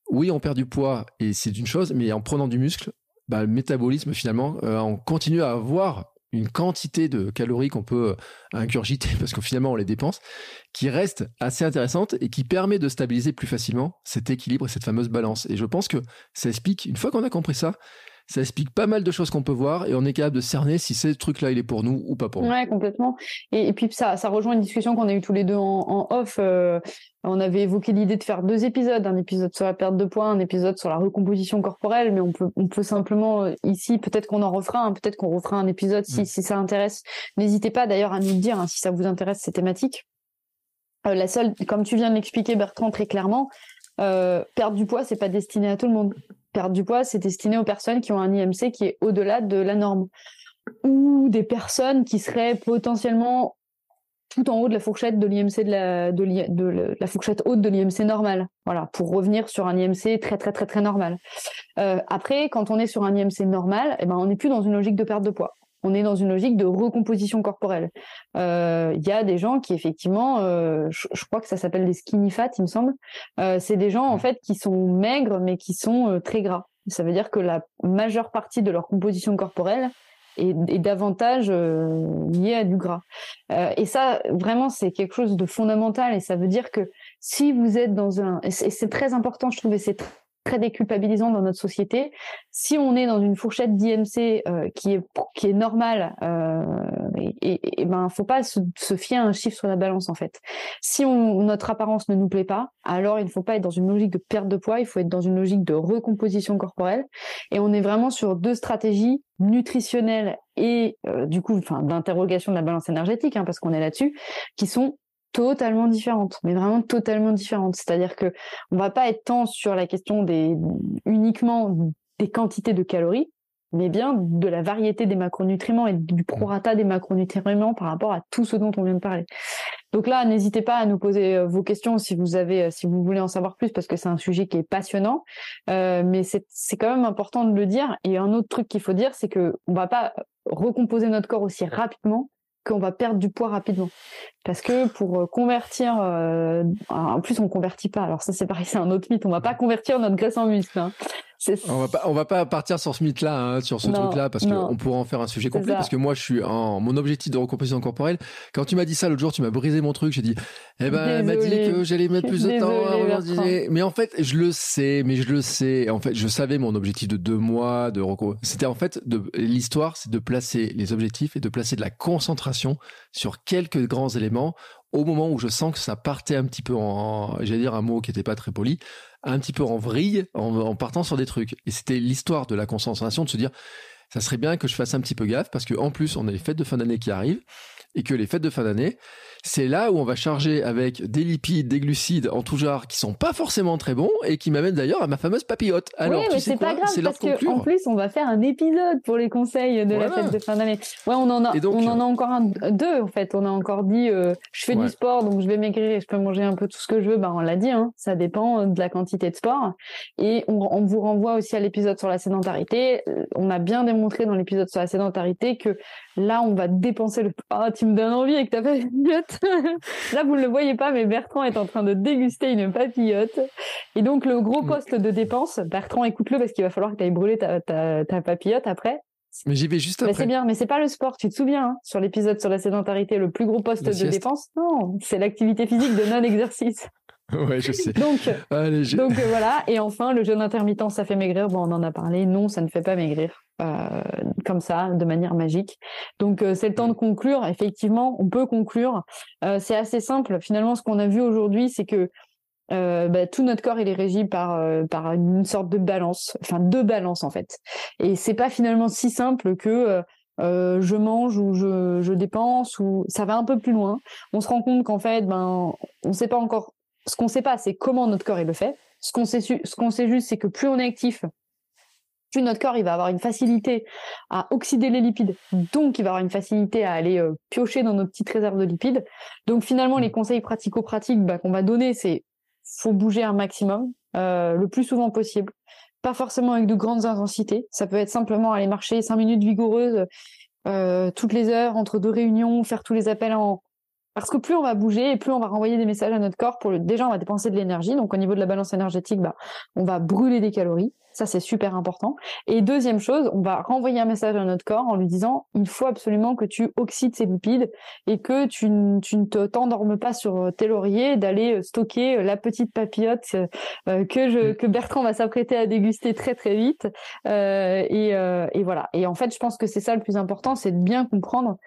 oui, on perd du poids et c'est une chose, mais en prenant du muscle, ben, le métabolisme, finalement, euh, on continue à avoir une quantité de calories qu'on peut euh, incurgiter parce que finalement on les dépense, qui reste assez intéressante et qui permet de stabiliser plus facilement cet équilibre et cette fameuse balance. Et je pense que ça explique, une fois qu'on a compris ça, ça explique pas mal de choses qu'on peut voir et on est capable de cerner si ce truc-là il est pour nous ou pas pour nous. Ouais, complètement. Et, puis ça, ça rejoint une discussion qu'on a eue tous les deux en, off. Euh, on avait évoqué l'idée de faire deux épisodes, un épisode sur la perte de poids, un épisode sur la recomposition corporelle, mais on peut, on peut simplement euh, ici, peut-être qu'on en refera, un, peut-être qu'on refera un épisode si, mm. si ça intéresse. N'hésitez pas d'ailleurs à nous dire hein, si ça vous intéresse ces thématiques. Euh, la seule, comme tu viens de l'expliquer Bertrand très clairement, euh, perdre du poids, c'est pas destiné à tout le monde perdre du poids, c'est destiné aux personnes qui ont un IMC qui est au-delà de la norme. Ou des personnes qui seraient potentiellement tout en haut de la fourchette de l'IMC de la, fourchette haute de l'IMC normal. Voilà, pour revenir sur un IMC très très très très normal. Euh, après, quand on est sur un IMC normal, eh ben on n'est plus dans une logique de perte de poids on est dans une logique de recomposition corporelle. Euh, il y a des gens qui effectivement, euh, je, crois que ça s'appelle des skinny fat, il me semble. Euh, c'est des gens en fait qui sont maigres mais qui sont très gras. Ça veut dire que la majeure partie de leur composition corporelle est, davantage liée à du gras. et ça, vraiment, c'est quelque chose de fondamental. Et ça veut dire que si vous êtes dans un, et c'est très important, je trouve, et c'est très déculpabilisant dans notre société. Si on est dans une fourchette d'IMC euh, qui est qui est normale, euh, et, ben faut pas se, se, fier à un chiffre sur la balance en fait. Si on, notre apparence ne nous plaît pas, alors il ne faut pas être dans une logique de perte de poids, il faut être dans une logique de recomposition corporelle. Et on est vraiment sur deux stratégies nutritionnelles et euh, du coup, enfin d'interrogation de la balance énergétique, hein, parce qu'on est là-dessus, qui sont totalement différentes, mais vraiment totalement différentes. C'est-à-dire que on va pas être tant sur la question des uniquement des quantités de calories, mais bien de la variété des macronutriments et du prorata des macronutriments par rapport à tout ce dont on vient de parler. Donc là, n'hésitez pas à nous poser euh, vos questions si vous avez, euh, si vous voulez en savoir plus, parce que c'est un sujet qui est passionnant. Euh, mais c'est quand même important de le dire. Et un autre truc qu'il faut dire, c'est que on va pas recomposer notre corps aussi rapidement qu'on va perdre du poids rapidement. Parce que pour euh, convertir, euh, en plus on convertit pas. Alors ça c'est pareil, c'est un autre mythe. On va pas convertir notre graisse en muscle. Hein. On va pas, on va pas partir sur ce mythe-là, hein, sur ce truc-là, parce qu'on pourra en faire un sujet complet. Parce que moi, je suis en mon objectif de recomposition corporelle. Quand tu m'as dit ça l'autre jour, tu m'as brisé mon truc. J'ai dit, eh ben, elle m'a dit que j'allais mettre plus de temps à Mais en fait, je le sais, mais je le sais. En fait, je savais mon objectif de deux mois de C'était en fait de l'histoire, c'est de placer les objectifs et de placer de la concentration sur quelques grands éléments au moment où je sens que ça partait un petit peu en, j'allais dire un mot qui était pas très poli, un petit peu en vrille, en, partant sur des trucs. Et c'était l'histoire de la concentration, de se dire, ça serait bien que je fasse un petit peu gaffe, parce que en plus, on a les fêtes de fin d'année qui arrivent, et que les fêtes de fin d'année, c'est là où on va charger avec des lipides, des glucides en tout genre qui sont pas forcément très bons et qui m'amènent d'ailleurs à ma fameuse papillote. Alors, oui, mais c'est pas grave parce que en plus on va faire un épisode pour les conseils de la fête de fin d'année. Ouais, on en a, on en a encore un, deux en fait. On a encore dit, euh, je fais du sport donc je vais maigrir et je peux manger un peu tout ce que je veux. Ben on l'a dit, hein, ça dépend de la quantité de sport. Et on, on vous renvoie aussi à l'épisode sur la sédentarité. Euh, on a bien démontré dans l'épisode sur la sédentarité que là on va dépenser le. Ah, tu me donnes envie avec ta papillote. Là, vous ne le voyez pas, mais Bertrand est en train de déguster une papillote. Et donc, le gros mm. poste de dépense, Bertrand, écoute-le parce qu'il va falloir que tu ailles brûler ta, ta, papillote après. Mais j'y vais juste après. c'est bien, mais c'est pas le sport. Tu te souviens, hein, sur l'épisode sur la sédentarité, le plus gros poste de dépense Non, c'est l'activité physique de non-exercice. ouais, je sais. Donc, donc euh, voilà. Et enfin, le jeûne intermittent, ça fait maigrir. Bon, on en a parlé. Non, ça ne fait pas maigrir euh, comme ça, de manière magique. Donc, euh, c'est le temps de conclure. Effectivement, on peut conclure. c'est assez simple. Finalement, ce qu'on a vu aujourd'hui, c'est que bah, tout notre corps il est régi par par une sorte de balance, enfin deux balances en fait. Et c'est pas finalement si simple que je mange ou je, je dépense ou ça va un peu plus loin. On se rend compte qu'en fait, ben, on sait pas encore ce qu'on ne sait pas, c'est comment notre corps il le fait. Ce qu'on sait, ce qu'on sait juste, c'est que plus on est actif, plus notre corps il va avoir une facilité à oxyder les lipides, donc il va avoir une facilité à aller euh, piocher dans nos petites réserves de lipides. Donc finalement, les conseils pratico-pratiques bah, qu'on va donner, c'est faut bouger un maximum, euh, le plus souvent possible, pas forcément avec de grandes intensités. Ça peut être simplement aller marcher cinq minutes vigoureuses euh, toutes les heures entre deux réunions, faire tous les appels en, parce que plus on va bouger et plus on va renvoyer des messages à notre corps pour le, déjà on va dépenser de l'énergie. Donc au niveau de la balance énergétique, bah, on va brûler des calories. Ça, c'est super important. Et deuxième chose, on va renvoyer un message à notre corps en lui disant, il faut absolument que tu oxydes ces lipides et que tu, tu ne te t'endormes pas sur tes lauriers d'aller stocker la petite papillote euh, que je, mm. que Bertrand va s'apprêter à déguster très très vite. Euh, et, euh, et voilà. Et en fait, je pense que c'est ça le plus important, c'est de bien comprendre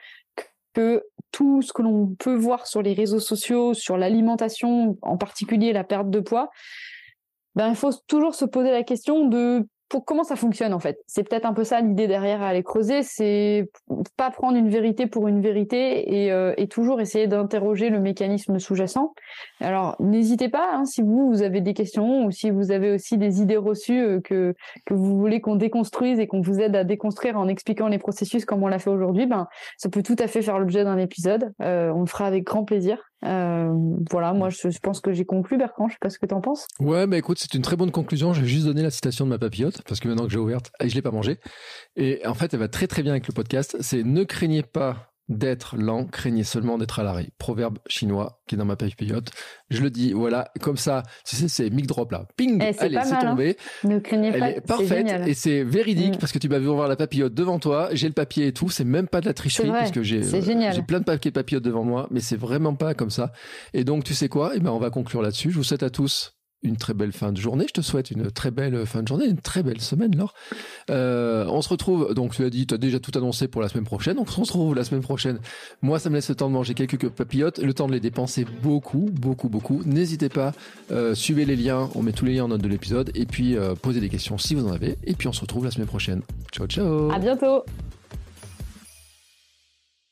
que tout ce que l'on peut voir sur les réseaux sociaux, sur l'alimentation, en particulier la perte de poids, ben, il faut toujours se poser la question de pour comment ça fonctionne en fait. C'est peut-être un peu ça l'idée derrière à aller creuser, c'est pas prendre une vérité pour une vérité et, euh, et toujours essayer d'interroger le mécanisme sous-jacent. Alors n'hésitez pas hein, si vous vous avez des questions ou si vous avez aussi des idées reçues euh, que que vous voulez qu'on déconstruise et qu'on vous aide à déconstruire en expliquant les processus comme on l'a fait aujourd'hui, ben ça peut tout à fait faire l'objet d'un épisode. Euh, on le fera avec grand plaisir. Euh, voilà, moi je, pense que j'ai conclu, Bertrand. Je sais pas ce que tu en penses. Ouais, mais écoute, c'est une très bonne conclusion. Je vais juste donner la citation de ma papillote parce que maintenant que j'ai ouverte, je l'ai pas mangée. Et en fait, elle va très très bien avec le podcast. C'est ne craignez pas d'être lent, craignez seulement d'être à l'arrêt. Proverbe chinois qui est dans ma papillote. Je le dis, voilà, comme ça, c'est mic drop là. Ping, eh, allez, c'est hein. tombé. Ne craignez Elle est parfaite et c'est véridique mm. parce que tu m'as vu voir la papillote devant toi, j'ai le papier et tout, c'est même pas de la tricherie parce que j'ai euh, j'ai plein de papiers de papillote devant moi, mais c'est vraiment pas comme ça. Et donc tu sais quoi? Eh ben on va conclure là-dessus. Je vous souhaite à tous une très belle fin de journée. Je te souhaite une très belle fin de journée, une très belle semaine, Laure. Euh, on se retrouve, donc tu as dit, tu as déjà tout annoncé pour la semaine prochaine. Donc on se retrouve la semaine prochaine. Moi, ça me laisse le temps de manger quelques papillotes, le temps de les dépenser beaucoup, beaucoup, beaucoup. N'hésitez pas, euh, suivez les liens, on met tous les liens en note de l'épisode, et puis euh, posez des questions si vous en avez. Et puis on se retrouve la semaine prochaine. Ciao, ciao. À bientôt.